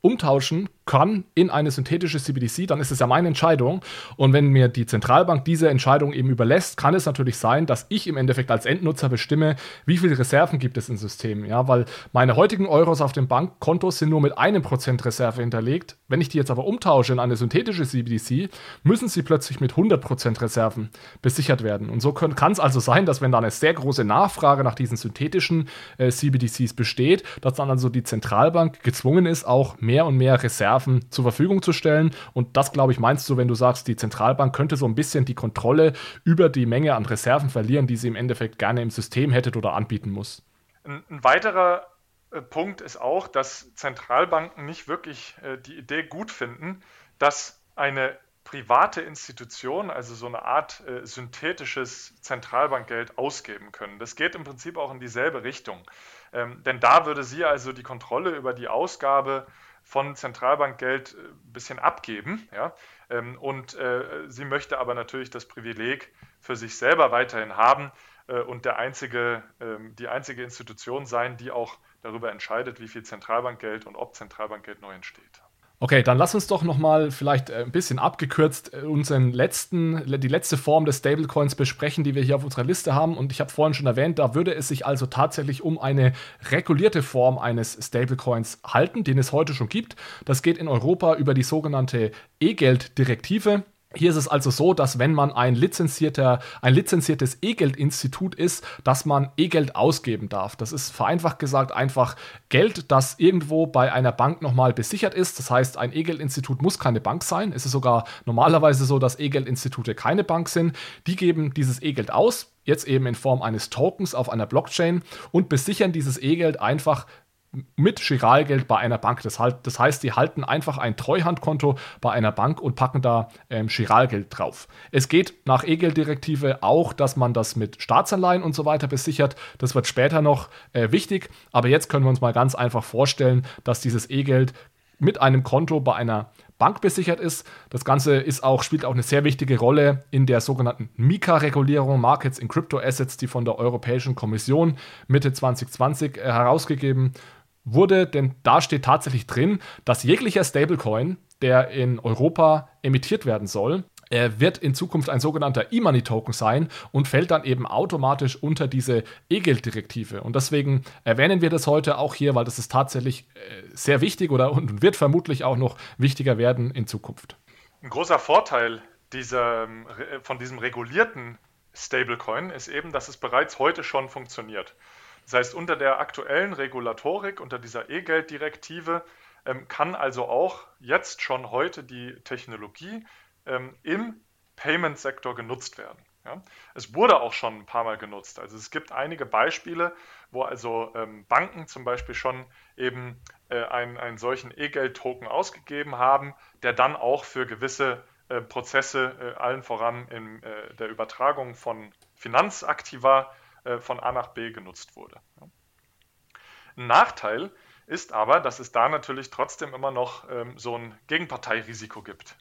umtauschen kann in eine synthetische CBDC, dann ist es ja meine Entscheidung. Und wenn mir die Zentralbank diese Entscheidung eben überlässt, kann es natürlich sein, dass ich im Endeffekt als Endnutzer bestimme, wie viele Reserven gibt es im System. Ja, weil meine heutigen Euros auf dem Bankkonto sind nur mit einem Prozent Reserve hinterlegt. Wenn ich die jetzt aber umtausche in eine synthetische CBDC, müssen sie plötzlich mit 100 Prozent Reserven besichert werden. Und so kann es also sein, dass wenn da eine sehr große Nachfrage nach diesen synthetischen äh, CBDCs besteht, dass dann also die Zentralbank gezwungen ist, auch mehr und mehr Reserven Reserven zur Verfügung zu stellen. Und das, glaube ich, meinst du, wenn du sagst, die Zentralbank könnte so ein bisschen die Kontrolle über die Menge an Reserven verlieren, die sie im Endeffekt gerne im System hätte oder anbieten muss. Ein, ein weiterer äh, Punkt ist auch, dass Zentralbanken nicht wirklich äh, die Idee gut finden, dass eine private Institution, also so eine Art äh, synthetisches Zentralbankgeld ausgeben können. Das geht im Prinzip auch in dieselbe Richtung. Ähm, denn da würde sie also die Kontrolle über die Ausgabe von Zentralbankgeld ein äh, bisschen abgeben. Ja? Ähm, und äh, sie möchte aber natürlich das Privileg für sich selber weiterhin haben äh, und der einzige, ähm, die einzige Institution sein, die auch darüber entscheidet, wie viel Zentralbankgeld und ob Zentralbankgeld neu entsteht. Okay, dann lass uns doch nochmal vielleicht äh, ein bisschen abgekürzt äh, unseren letzten, die letzte Form des Stablecoins besprechen, die wir hier auf unserer Liste haben. Und ich habe vorhin schon erwähnt, da würde es sich also tatsächlich um eine regulierte Form eines Stablecoins halten, den es heute schon gibt. Das geht in Europa über die sogenannte E-Geld-Direktive. Hier ist es also so, dass wenn man ein, lizenzierter, ein lizenziertes E-Geld-Institut ist, dass man E-Geld ausgeben darf. Das ist vereinfacht gesagt einfach Geld, das irgendwo bei einer Bank nochmal besichert ist. Das heißt, ein E-Geld-Institut muss keine Bank sein. Es ist sogar normalerweise so, dass E-Geld-Institute keine Bank sind. Die geben dieses E-Geld aus, jetzt eben in Form eines Tokens auf einer Blockchain und besichern dieses E-Geld einfach mit Giralgeld bei einer Bank. Das, halt, das, heißt, die halten einfach ein Treuhandkonto bei einer Bank und packen da ähm, Giralgeld drauf. Es geht nach E-Geld-Direktive auch, dass man das mit Staatsanleihen und so weiter besichert. Das wird später noch äh, wichtig, aber jetzt können wir uns mal ganz einfach vorstellen, dass dieses E-Geld mit einem Konto bei einer Bank besichert ist. Das Ganze ist auch, spielt auch eine sehr wichtige Rolle in der sogenannten MiCA-Regulierung, Markets in Crypto Assets, die von der Europäischen Kommission Mitte 2020 äh, herausgegeben wurde, denn da steht tatsächlich drin, dass jeglicher Stablecoin, der in Europa emittiert werden soll, er wird in Zukunft ein sogenannter E-Money-Token sein und fällt dann eben automatisch unter diese E-Geld-Direktive. Und deswegen erwähnen wir das heute auch hier, weil das ist tatsächlich äh, sehr wichtig oder und wird vermutlich auch noch wichtiger werden in Zukunft. Ein großer Vorteil dieser, von diesem regulierten Stablecoin ist eben, dass es bereits heute schon funktioniert. Das heißt, unter der aktuellen Regulatorik, unter dieser E-Geld-Direktive, ähm, kann also auch jetzt schon heute die Technologie ähm, im Payment-Sektor genutzt werden. Ja? Es wurde auch schon ein paar Mal genutzt. Also es gibt einige Beispiele, wo also ähm, Banken zum Beispiel schon eben äh, einen, einen solchen E-Geld-Token ausgegeben haben, der dann auch für gewisse äh, Prozesse, äh, allen voran in äh, der Übertragung von Finanzaktiva, von A nach B genutzt wurde. Ein Nachteil ist aber, dass es da natürlich trotzdem immer noch ähm, so ein Gegenparteirisiko gibt.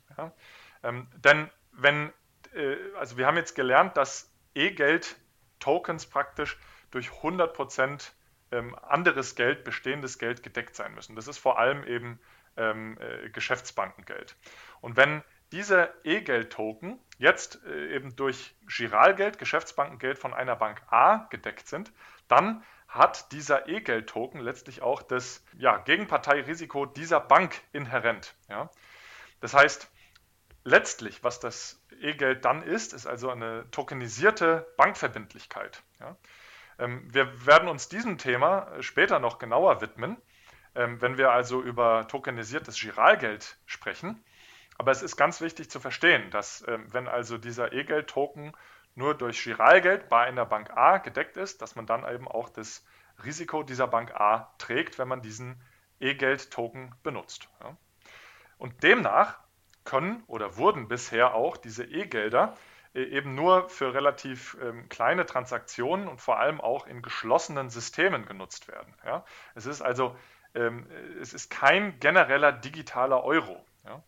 Ähm, denn wenn, äh, also wir haben jetzt gelernt, dass E-Geld-Tokens praktisch durch 100% ähm, anderes Geld, bestehendes Geld gedeckt sein müssen. Das ist vor allem eben ähm, äh, Geschäftsbankengeld. Und wenn diese E-Geld-Token jetzt äh, eben durch Giralgeld, Geschäftsbankengeld von einer Bank A gedeckt sind, dann hat dieser E-Geld-Token letztlich auch das ja, Gegenparteirisiko dieser Bank inhärent. Ja. Das heißt, letztlich, was das E-Geld dann ist, ist also eine tokenisierte Bankverbindlichkeit. Ja. Ähm, wir werden uns diesem Thema später noch genauer widmen, ähm, wenn wir also über tokenisiertes Giralgeld sprechen. Aber es ist ganz wichtig zu verstehen, dass ähm, wenn also dieser E-Geld-Token nur durch Giralgeld bei einer Bank A gedeckt ist, dass man dann eben auch das Risiko dieser Bank A trägt, wenn man diesen E-Geld-Token benutzt. Ja. Und demnach können oder wurden bisher auch diese E-Gelder äh, eben nur für relativ ähm, kleine Transaktionen und vor allem auch in geschlossenen Systemen genutzt werden. Ja. Es ist also ähm, es ist kein genereller digitaler Euro. Ja.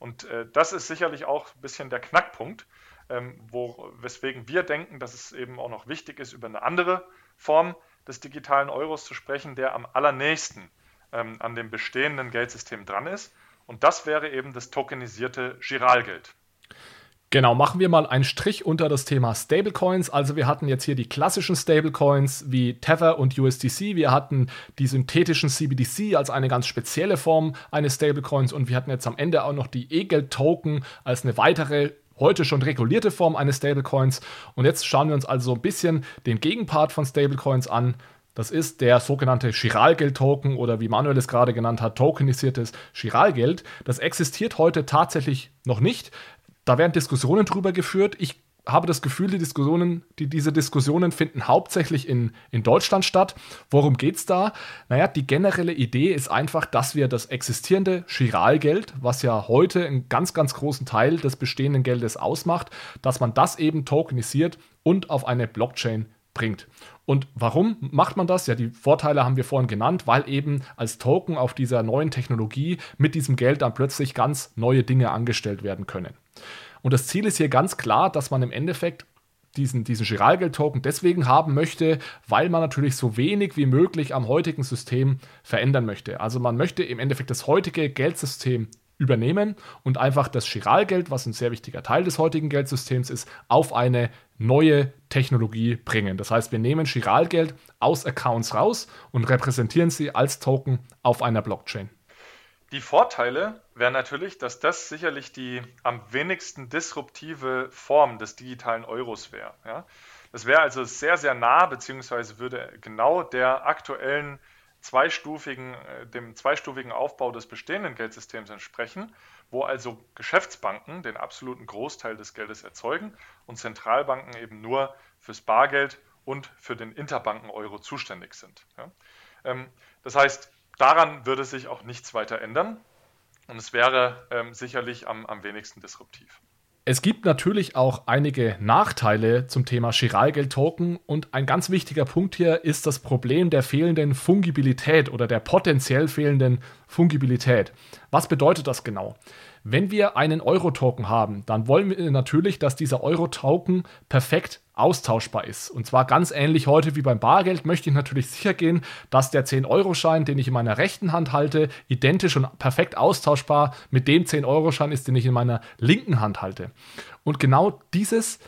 Und äh, das ist sicherlich auch ein bisschen der Knackpunkt, ähm, wo, weswegen wir denken, dass es eben auch noch wichtig ist, über eine andere Form des digitalen Euros zu sprechen, der am allernächsten ähm, an dem bestehenden Geldsystem dran ist. Und das wäre eben das tokenisierte Giralgeld. Genau, machen wir mal einen Strich unter das Thema Stablecoins. Also wir hatten jetzt hier die klassischen Stablecoins wie Tether und USDC. Wir hatten die synthetischen CBDC als eine ganz spezielle Form eines Stablecoins und wir hatten jetzt am Ende auch noch die E-Geld-Token als eine weitere heute schon regulierte Form eines Stablecoins. Und jetzt schauen wir uns also so ein bisschen den Gegenpart von Stablecoins an. Das ist der sogenannte Giralgeld-Token oder wie Manuel es gerade genannt hat, tokenisiertes Giralgeld. Das existiert heute tatsächlich noch nicht. Da werden Diskussionen drüber geführt. Ich habe das Gefühl, die Diskussionen, die, diese Diskussionen finden hauptsächlich in, in Deutschland statt. Worum geht es da? Naja, die generelle Idee ist einfach, dass wir das existierende Giralgeld, was ja heute einen ganz, ganz großen Teil des bestehenden Geldes ausmacht, dass man das eben tokenisiert und auf eine Blockchain bringt. Und warum macht man das? Ja, die Vorteile haben wir vorhin genannt, weil eben als Token auf dieser neuen Technologie mit diesem Geld dann plötzlich ganz neue Dinge angestellt werden können. Und das Ziel ist hier ganz klar, dass man im Endeffekt diesen, diesen Giralgeld-Token deswegen haben möchte, weil man natürlich so wenig wie möglich am heutigen System verändern möchte. Also man möchte im Endeffekt das heutige Geldsystem übernehmen und einfach das Chiralgeld, was ein sehr wichtiger Teil des heutigen Geldsystems ist, auf eine neue Technologie bringen. Das heißt, wir nehmen Chiralgeld aus Accounts raus und repräsentieren sie als Token auf einer Blockchain. Die Vorteile wären natürlich, dass das sicherlich die am wenigsten disruptive Form des digitalen Euros wäre. Ja? Das wäre also sehr, sehr nah, beziehungsweise würde genau der aktuellen zweistufigen, äh, dem zweistufigen Aufbau des bestehenden Geldsystems entsprechen, wo also Geschäftsbanken den absoluten Großteil des Geldes erzeugen und Zentralbanken eben nur fürs Bargeld und für den Interbanken-Euro zuständig sind. Ja. Ähm, das heißt, daran würde sich auch nichts weiter ändern und es wäre ähm, sicherlich am, am wenigsten disruptiv. Es gibt natürlich auch einige Nachteile zum Thema Chiralgeld-Token und ein ganz wichtiger Punkt hier ist das Problem der fehlenden Fungibilität oder der potenziell fehlenden Fungibilität. Was bedeutet das genau? Wenn wir einen Euro-Token haben, dann wollen wir natürlich, dass dieser Euro-Token perfekt austauschbar ist. Und zwar ganz ähnlich heute wie beim Bargeld möchte ich natürlich sicher gehen, dass der 10-Euro-Schein, den ich in meiner rechten Hand halte, identisch und perfekt austauschbar mit dem 10-Euro-Schein ist, den ich in meiner linken Hand halte. Und genau dieses,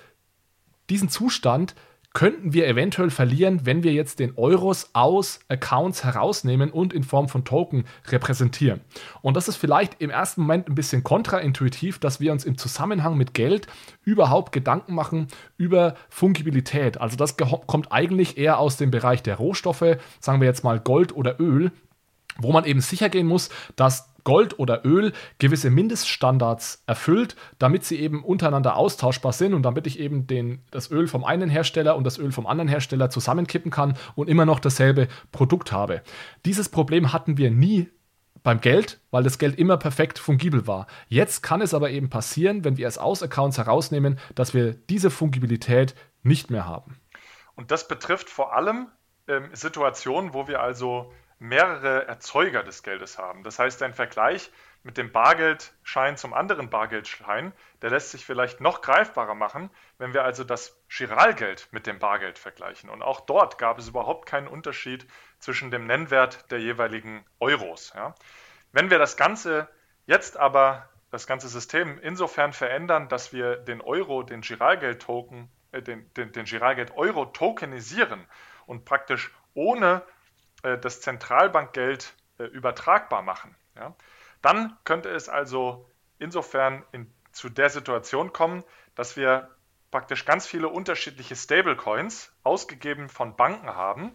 diesen Zustand könnten wir eventuell verlieren, wenn wir jetzt den Euros aus Accounts herausnehmen und in Form von Token repräsentieren. Und das ist vielleicht im ersten Moment ein bisschen kontraintuitiv, dass wir uns im Zusammenhang mit Geld überhaupt Gedanken machen über Fungibilität. Also das kommt eigentlich eher aus dem Bereich der Rohstoffe, sagen wir jetzt mal Gold oder Öl, wo man eben sicher gehen muss, dass Gold oder Öl gewisse Mindeststandards erfüllt, damit sie eben untereinander austauschbar sind und damit ich eben den, das Öl vom einen Hersteller und das Öl vom anderen Hersteller zusammenkippen kann und immer noch dasselbe Produkt habe. Dieses Problem hatten wir nie beim Geld, weil das Geld immer perfekt fungibel war. Jetzt kann es aber eben passieren, wenn wir es aus Accounts herausnehmen, dass wir diese Fungibilität nicht mehr haben. Und das betrifft vor allem ähm, Situationen, wo wir also mehrere Erzeuger des Geldes haben. Das heißt, ein Vergleich mit dem Bargeldschein zum anderen Bargeldschein, der lässt sich vielleicht noch greifbarer machen, wenn wir also das Chiralgeld mit dem Bargeld vergleichen. Und auch dort gab es überhaupt keinen Unterschied zwischen dem Nennwert der jeweiligen Euros. Ja. Wenn wir das Ganze jetzt aber, das ganze System insofern verändern, dass wir den Euro, den Giralgeld-Token, äh, den, den, den Giralgeld-Euro tokenisieren und praktisch ohne äh, das Zentralbankgeld äh, übertragbar machen. Ja? Dann könnte es also insofern in, zu der Situation kommen, dass wir praktisch ganz viele unterschiedliche Stablecoins ausgegeben von Banken haben,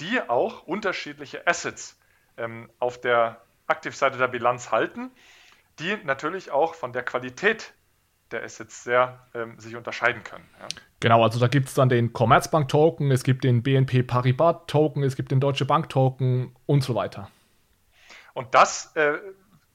die auch unterschiedliche Assets ähm, auf der Aktivseite der Bilanz halten, die natürlich auch von der Qualität der Assets sehr ähm, sich unterscheiden können. Ja. Genau, also da gibt es dann den Commerzbank-Token, es gibt den BNP Paribas-Token, es gibt den Deutsche Bank-Token und so weiter. Und das äh,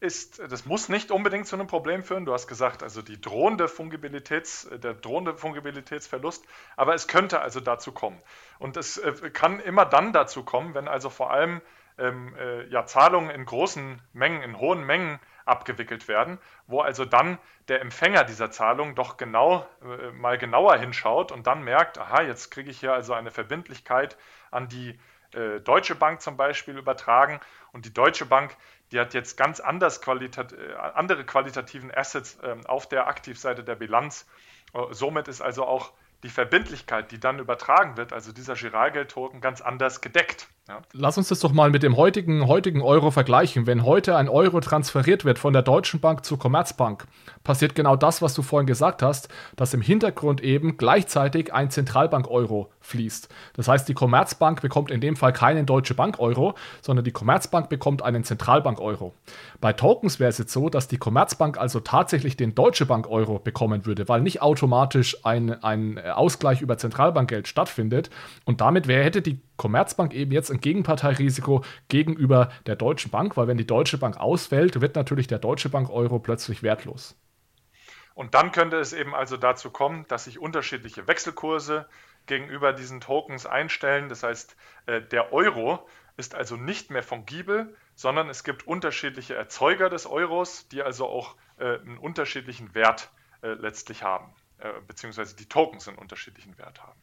ist, das muss nicht unbedingt zu einem Problem führen. Du hast gesagt, also die drohende Fungibilitäts, der drohende Fungibilitätsverlust, aber es könnte also dazu kommen. Und es äh, kann immer dann dazu kommen, wenn also vor allem ähm, äh, ja, Zahlungen in großen Mengen, in hohen Mengen abgewickelt werden, wo also dann der Empfänger dieser Zahlung doch genau äh, mal genauer hinschaut und dann merkt, aha, jetzt kriege ich hier also eine Verbindlichkeit an die äh, Deutsche Bank zum Beispiel übertragen und die Deutsche Bank, die hat jetzt ganz anders qualitat äh, andere qualitativen Assets ähm, auf der Aktivseite der Bilanz. Äh, somit ist also auch die Verbindlichkeit, die dann übertragen wird, also dieser Giralgeld-Token, ganz anders gedeckt. Lass uns das doch mal mit dem heutigen, heutigen Euro vergleichen. Wenn heute ein Euro transferiert wird von der Deutschen Bank zur Commerzbank, passiert genau das, was du vorhin gesagt hast, dass im Hintergrund eben gleichzeitig ein Zentralbank-Euro fließt. Das heißt, die Commerzbank bekommt in dem Fall keinen Deutsche Bank-Euro, sondern die Commerzbank bekommt einen Zentralbank-Euro. Bei Tokens wäre es jetzt so, dass die Commerzbank also tatsächlich den Deutsche Bank-Euro bekommen würde, weil nicht automatisch ein, ein Ausgleich über Zentralbankgeld stattfindet. Und damit wäre, hätte die Commerzbank eben jetzt ein Gegenparteirisiko gegenüber der Deutschen Bank, weil wenn die Deutsche Bank ausfällt, wird natürlich der Deutsche Bank Euro plötzlich wertlos. Und dann könnte es eben also dazu kommen, dass sich unterschiedliche Wechselkurse gegenüber diesen Tokens einstellen. Das heißt, äh, der Euro ist also nicht mehr fungibel, sondern es gibt unterschiedliche Erzeuger des Euros, die also auch äh, einen unterschiedlichen Wert äh, letztlich haben. beziehungsweise die Tokens einen unterschiedlichen Wert haben.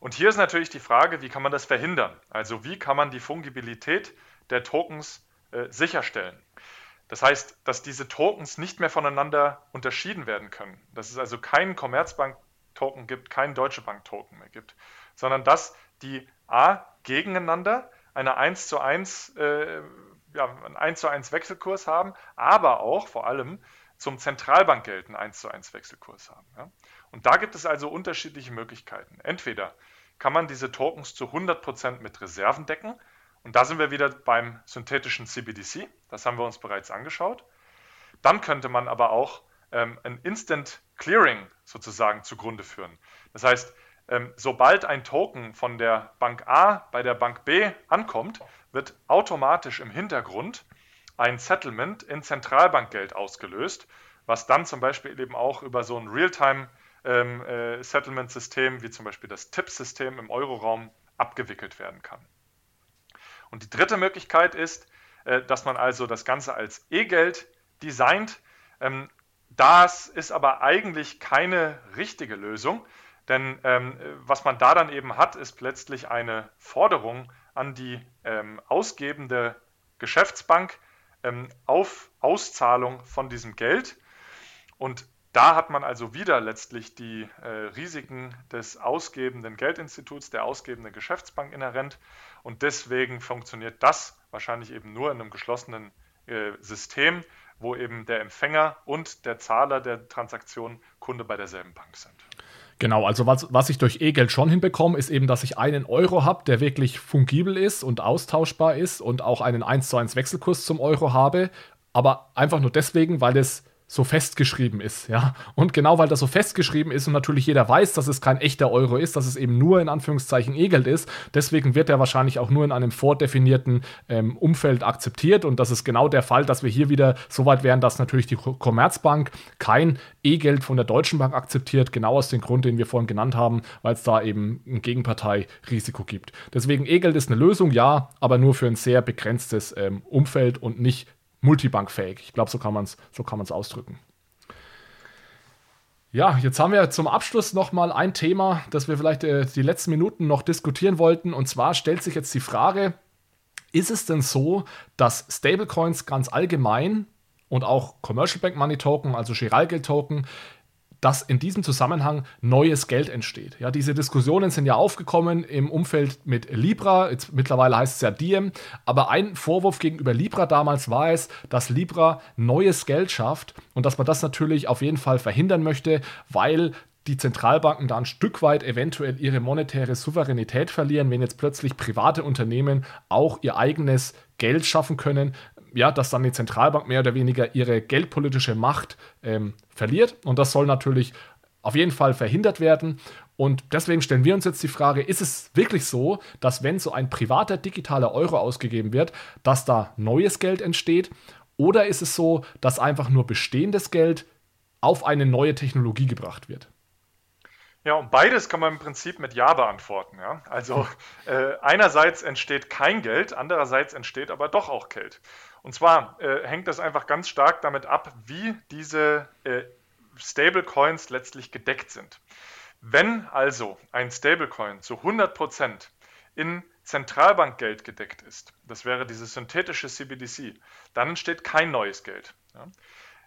Und hier ist natürlich die Frage, wie kann man das verhindern? Also wie kann man die Fungibilität der Tokens äh, sicherstellen? Das heißt, dass diese Tokens nicht mehr voneinander unterschieden werden können. Dass es also keinen Commerzbank-Token gibt, keinen Deutsche Bank-Token mehr gibt, sondern dass die A gegeneinander eine 1 zu 1, äh, ja, einen 1 zu 1 Wechselkurs haben, aber auch vor allem zum Zentralbankgeld einen 1 zu 1 Wechselkurs haben. Ja? Und da gibt es also unterschiedliche Möglichkeiten. Entweder kann man diese Tokens zu 100% mit Reserven decken, und da sind wir wieder beim synthetischen CBDC, das haben wir uns bereits angeschaut. Dann könnte man aber auch ähm, ein Instant Clearing sozusagen zugrunde führen. Das heißt, ähm, sobald ein Token von der Bank A bei der Bank B ankommt, wird automatisch im Hintergrund ein Settlement in Zentralbankgeld ausgelöst, was dann zum Beispiel eben auch über so ein Realtime-Settlement-System ähm, äh, wie zum Beispiel das TIP-System im Euroraum abgewickelt werden kann. Und die dritte Möglichkeit ist, äh, dass man also das Ganze als E-Geld designt. Ähm, das ist aber eigentlich keine richtige Lösung, denn ähm, was man da dann eben hat, ist letztlich eine Forderung an die ähm, ausgebende Geschäftsbank ähm, auf Auszahlung von diesem Geld. Und da hat man also wieder letztlich die äh, Risiken des ausgebenden Geldinstituts, der ausgebenden Geschäftsbank inhärent. Und deswegen funktioniert das wahrscheinlich eben nur in einem geschlossenen äh, System, wo eben der Empfänger und der Zahler der Transaktion Kunde bei derselben Bank sind. Genau, also was, was ich durch E-Geld schon hinbekomme, ist eben, dass ich einen Euro habe, der wirklich fungibel ist und austauschbar ist und auch einen 1 zu 1 Wechselkurs zum Euro habe, aber einfach nur deswegen, weil es so festgeschrieben ist, ja. Und genau weil das so festgeschrieben ist und natürlich jeder weiß, dass es kein echter Euro ist, dass es eben nur in Anführungszeichen E-Geld ist, deswegen wird er wahrscheinlich auch nur in einem vordefinierten ähm, Umfeld akzeptiert und das ist genau der Fall, dass wir hier wieder so weit wären, dass natürlich die Commerzbank kein E-Geld von der Deutschen Bank akzeptiert, genau aus dem Grund, den wir vorhin genannt haben, weil es da eben ein Gegenparteirisiko gibt. Deswegen E-Geld ist eine Lösung, ja, aber nur für ein sehr begrenztes ähm, Umfeld und nicht multibankfähig. Ich glaube, so kann man es so ausdrücken. Ja, jetzt haben wir zum Abschluss nochmal ein Thema, das wir vielleicht äh, die letzten Minuten noch diskutieren wollten. Und zwar stellt sich jetzt die Frage, ist es denn so, dass Stablecoins ganz allgemein und auch Commercial Bank Money Token, also Giralgeld Token, dass in diesem Zusammenhang neues Geld entsteht. Ja, diese Diskussionen sind ja aufgekommen im Umfeld mit Libra, jetzt mittlerweile heißt es ja Diem, aber ein Vorwurf gegenüber Libra damals war es, dass Libra neues Geld schafft und dass man das natürlich auf jeden Fall verhindern möchte, weil die Zentralbanken da ein Stück weit eventuell ihre monetäre Souveränität verlieren, wenn jetzt plötzlich private Unternehmen auch ihr eigenes Geld schaffen können, ja, dass dann die Zentralbank mehr oder weniger ihre geldpolitische Macht ähm, verliert. Und das soll natürlich auf jeden Fall verhindert werden. Und deswegen stellen wir uns jetzt die Frage, ist es wirklich so, dass wenn so ein privater digitaler Euro ausgegeben wird, dass da neues Geld entsteht? Oder ist es so, dass einfach nur bestehendes Geld auf eine neue Technologie gebracht wird? Ja, und beides kann man im Prinzip mit Ja beantworten. Ja? Also äh, einerseits entsteht kein Geld, andererseits entsteht aber doch auch Geld. Und zwar äh, hängt das einfach ganz stark damit ab, wie diese äh, Stablecoins letztlich gedeckt sind. Wenn also ein Stablecoin zu 100% in Zentralbankgeld gedeckt ist, das wäre dieses synthetische CBDC, dann entsteht kein neues Geld. Ja.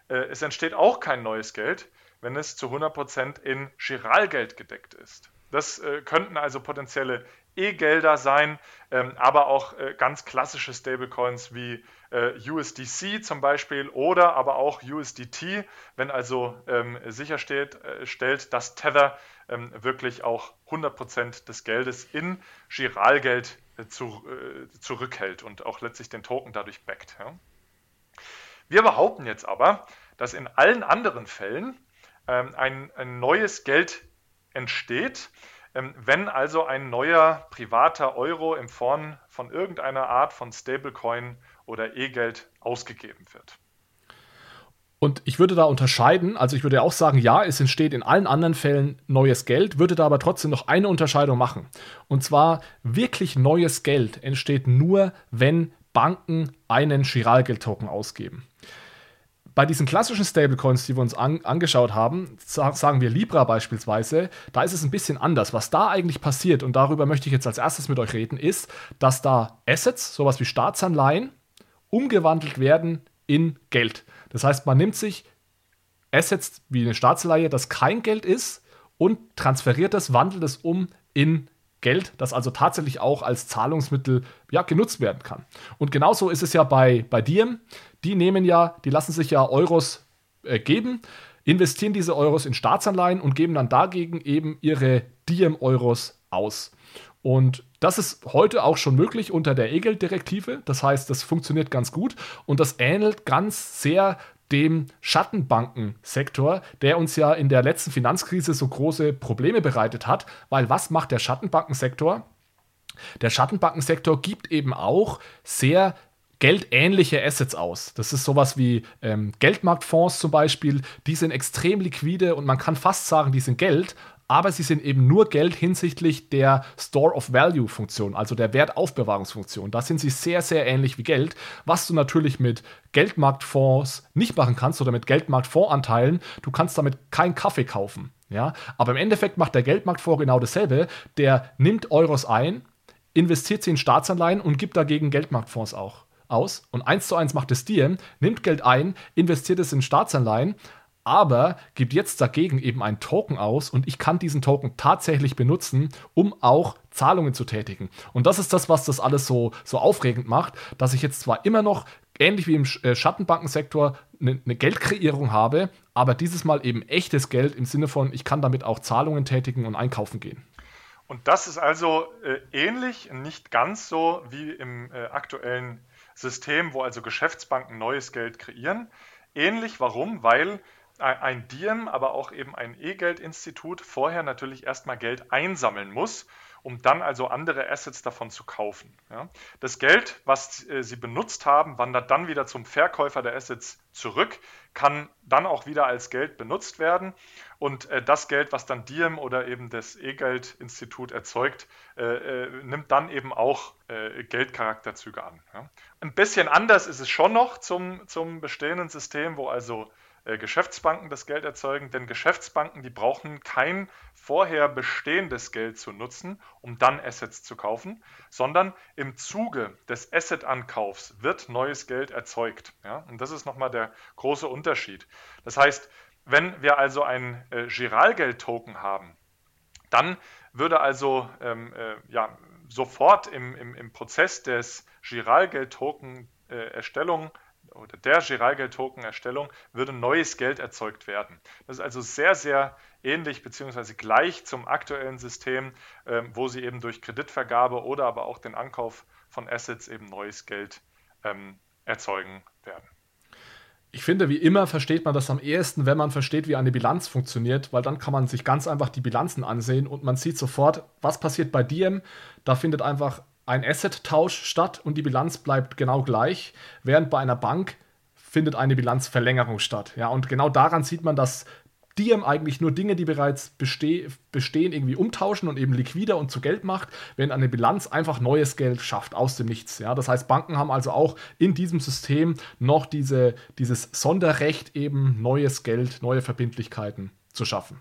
Äh, es entsteht auch kein neues Geld, wenn es zu 100% in Giralgeld gedeckt ist. Das äh, könnten also potenzielle E-Gelder sein, ähm, aber auch äh, ganz klassische Stablecoins wie äh, USDC zum Beispiel oder aber auch USDT, wenn also ähm, sicherstellt, äh, stellt, dass Tether ähm, wirklich auch 100% des Geldes in Giralgeld äh, zu, äh, zurückhält und auch letztlich den Token dadurch backt. Ja. Wir behaupten jetzt aber, dass in allen anderen Fällen ähm, ein, ein neues Geld entsteht, wenn also ein neuer privater Euro in Form von irgendeiner Art von Stablecoin oder E-Geld ausgegeben wird. Und ich würde da unterscheiden, also ich würde auch sagen, ja, es entsteht in allen anderen Fällen neues Geld, würde da aber trotzdem noch eine Unterscheidung machen. Und zwar wirklich neues Geld entsteht nur, wenn Banken einen Chiralgeld-Token ausgeben. Bei diesen klassischen Stablecoins, die wir uns an, angeschaut haben, sagen wir Libra beispielsweise, da ist es ein bisschen anders. Was da eigentlich passiert, und darüber möchte ich jetzt als erstes mit euch reden, ist, dass da Assets, sowas wie Staatsanleihen, umgewandelt werden in Geld. Das heißt, man nimmt sich Assets wie eine Staatsleihe, das kein Geld ist, und transferiert es, wandelt es um in Geld, das also tatsächlich auch als Zahlungsmittel ja, genutzt werden kann. Und genauso ist es ja bei, bei Diem. Die nehmen ja, die lassen sich ja Euros äh, geben, investieren diese Euros in Staatsanleihen und geben dann dagegen eben ihre Diem-Euros aus. Und das ist heute auch schon möglich unter der E-Geld-Direktive. Das heißt, das funktioniert ganz gut und das ähnelt ganz sehr dem Schattenbankensektor, der uns ja in der letzten Finanzkrise so große Probleme bereitet hat, weil was macht der Schattenbankensektor? Der Schattenbankensektor gibt eben auch sehr geldähnliche Assets aus. Das ist sowas wie ähm, Geldmarktfonds zum Beispiel. Die sind extrem liquide und man kann fast sagen, die sind Geld, aber sie sind eben nur Geld hinsichtlich der Store of Value Funktion, also der Wertaufbewahrungsfunktion. Da sind sie sehr, sehr ähnlich wie Geld, was du natürlich mit Geldmarktfonds nicht machen kannst oder mit Geldmarktfondsanteilen. Du kannst damit keinen Kaffee kaufen. Ja? Aber im Endeffekt macht der Geldmarktfonds genau dasselbe. Der nimmt Euros ein, investiert sie in Staatsanleihen und gibt dagegen Geldmarktfonds auch aus. Und eins zu eins macht es Diem, nimmt Geld ein, investiert es in Staatsanleihen, aber gibt jetzt dagegen eben einen Token aus und ich kann diesen Token tatsächlich benutzen, um auch Zahlungen zu tätigen. Und das ist das, was das alles so, so aufregend macht, dass ich jetzt zwar immer noch ähnlich wie im äh, Schattenbankensektor eine, eine Geldkreierung habe, aber dieses Mal eben echtes Geld im Sinne von, ich kann damit auch Zahlungen tätigen und einkaufen gehen. Und das ist also äh, ähnlich, nicht ganz so wie im äh, aktuellen System, wo also Geschäftsbanken neues Geld kreieren. Ähnlich, warum? Weil ein Diem, aber auch eben ein E-Geld-Institut vorher natürlich erstmal Geld einsammeln muss, um dann also andere Assets davon zu kaufen. Ja. Das Geld, was äh, Sie benutzt haben, wandert dann wieder zum Verkäufer der Assets zurück, kann dann auch wieder als Geld benutzt werden und äh, das Geld, was dann Diem oder eben das E-Geld-Institut erzeugt, äh, äh, nimmt dann eben auch äh, Geldcharakterzüge an. Ja. Ein bisschen anders ist es schon noch zum, zum bestehenden System, wo also Geschäftsbanken das Geld erzeugen, denn Geschäftsbanken, die brauchen kein vorher bestehendes Geld zu nutzen, um dann Assets zu kaufen, sondern im Zuge des Asset-Ankaufs wird neues Geld erzeugt. Ja? Und das ist nochmal der große Unterschied. Das heißt, wenn wir also ein äh, Giralgeld-Token haben, dann würde also ähm, äh, ja, sofort im, im, im Prozess des Giralgeld-Token-Erstellung äh, oder der Giralgeld-Token-Erstellung würde neues Geld erzeugt werden. Das ist also sehr, sehr ähnlich bzw. gleich zum aktuellen System, ähm, wo Sie eben durch Kreditvergabe oder aber auch den Ankauf von Assets eben neues Geld ähm, erzeugen werden. Ich finde, wie immer versteht man das am ehesten, wenn man versteht, wie eine Bilanz funktioniert, weil dann kann man sich ganz einfach die Bilanzen ansehen und man sieht sofort, was passiert bei Diem. Da findet einfach ein Asset-Tausch statt und die Bilanz bleibt genau gleich, während bei einer Bank findet eine Bilanzverlängerung statt. Ja, und genau daran sieht man, dass Diem eigentlich nur Dinge, die bereits beste bestehen, irgendwie umtauschen und eben liquider und zu Geld macht, während eine Bilanz einfach neues Geld schafft aus dem Nichts. Ja, das heißt, Banken haben also auch in diesem System noch diese, dieses Sonderrecht, eben neues Geld, neue Verbindlichkeiten zu schaffen.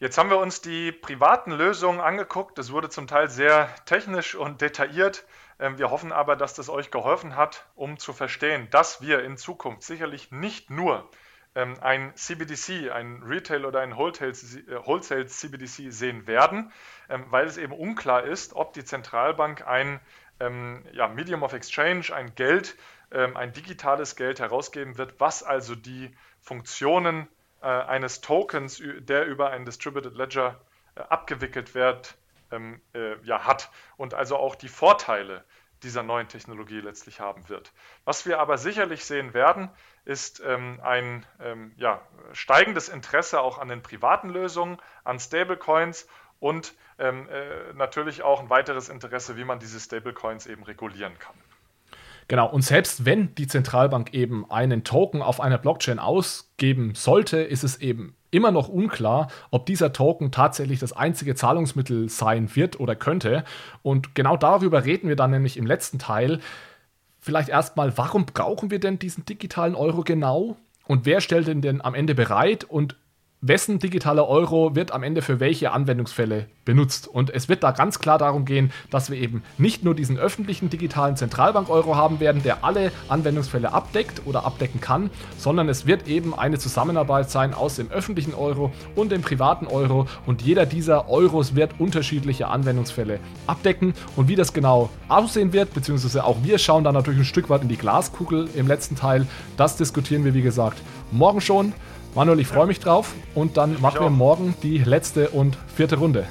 Jetzt haben wir uns die privaten Lösungen angeguckt. Das wurde zum Teil sehr technisch und detailliert. Ähm, wir hoffen aber, dass das euch geholfen hat, um zu verstehen, dass wir in Zukunft sicherlich nicht nur ähm, ein CBDC, ein Retail oder ein Wholesale CBDC sehen werden, ähm, weil es eben unklar ist, ob die Zentralbank ein Medium of Exchange, ein Geld, ein digitales Geld herausgeben wird, was also die Funktionen äh, eines Tokens, der über ein Distributed Ledger äh, abgewickelt wird, ähm, äh, ja, hat und also auch die Vorteile dieser neuen Technologie letztlich haben wird. Was wir aber sicherlich sehen werden, ist ähm, ein ähm, ja, steigendes Interesse auch an den privaten Lösungen, an Stablecoins und ähm, äh, natürlich auch ein weiteres Interesse, wie man diese Stablecoins eben regulieren kann. Genau, und selbst wenn die Zentralbank eben einen Token auf einer Blockchain ausgeben sollte, ist es eben immer noch unklar, ob dieser Token tatsächlich das einzige Zahlungsmittel sein wird oder könnte. Und genau darüber reden wir dann nämlich im letzten Teil. Vielleicht erstmal, warum brauchen wir denn diesen digitalen Euro genau? und wer stellt den denn am Ende bereit und wessen digitaler Euro wird am Ende für welche Anwendungsfälle benutzt. Und es wird da ganz klar darum gehen, dass wir eben nicht nur diesen öffentlichen digitalen Zentralbank-Euro haben werden, der alle Anwendungsfälle abdeckt oder abdecken kann, sondern es wird eben eine Zusammenarbeit sein aus dem öffentlichen Euro und dem privaten Euro und jeder dieser Euros wird unterschiedliche Anwendungsfälle abdecken und wie das genau aussehen wird, beziehungsweise auch wir schauen da natürlich ein Stück weit in die Glaskugel im letzten Teil, das diskutieren wir wie gesagt morgen schon. Manuel, ich freue mich drauf und dann machen wir morgen die letzte und vierte Runde.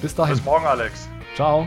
Bis dahin. Bis morgen, Alex. Ciao.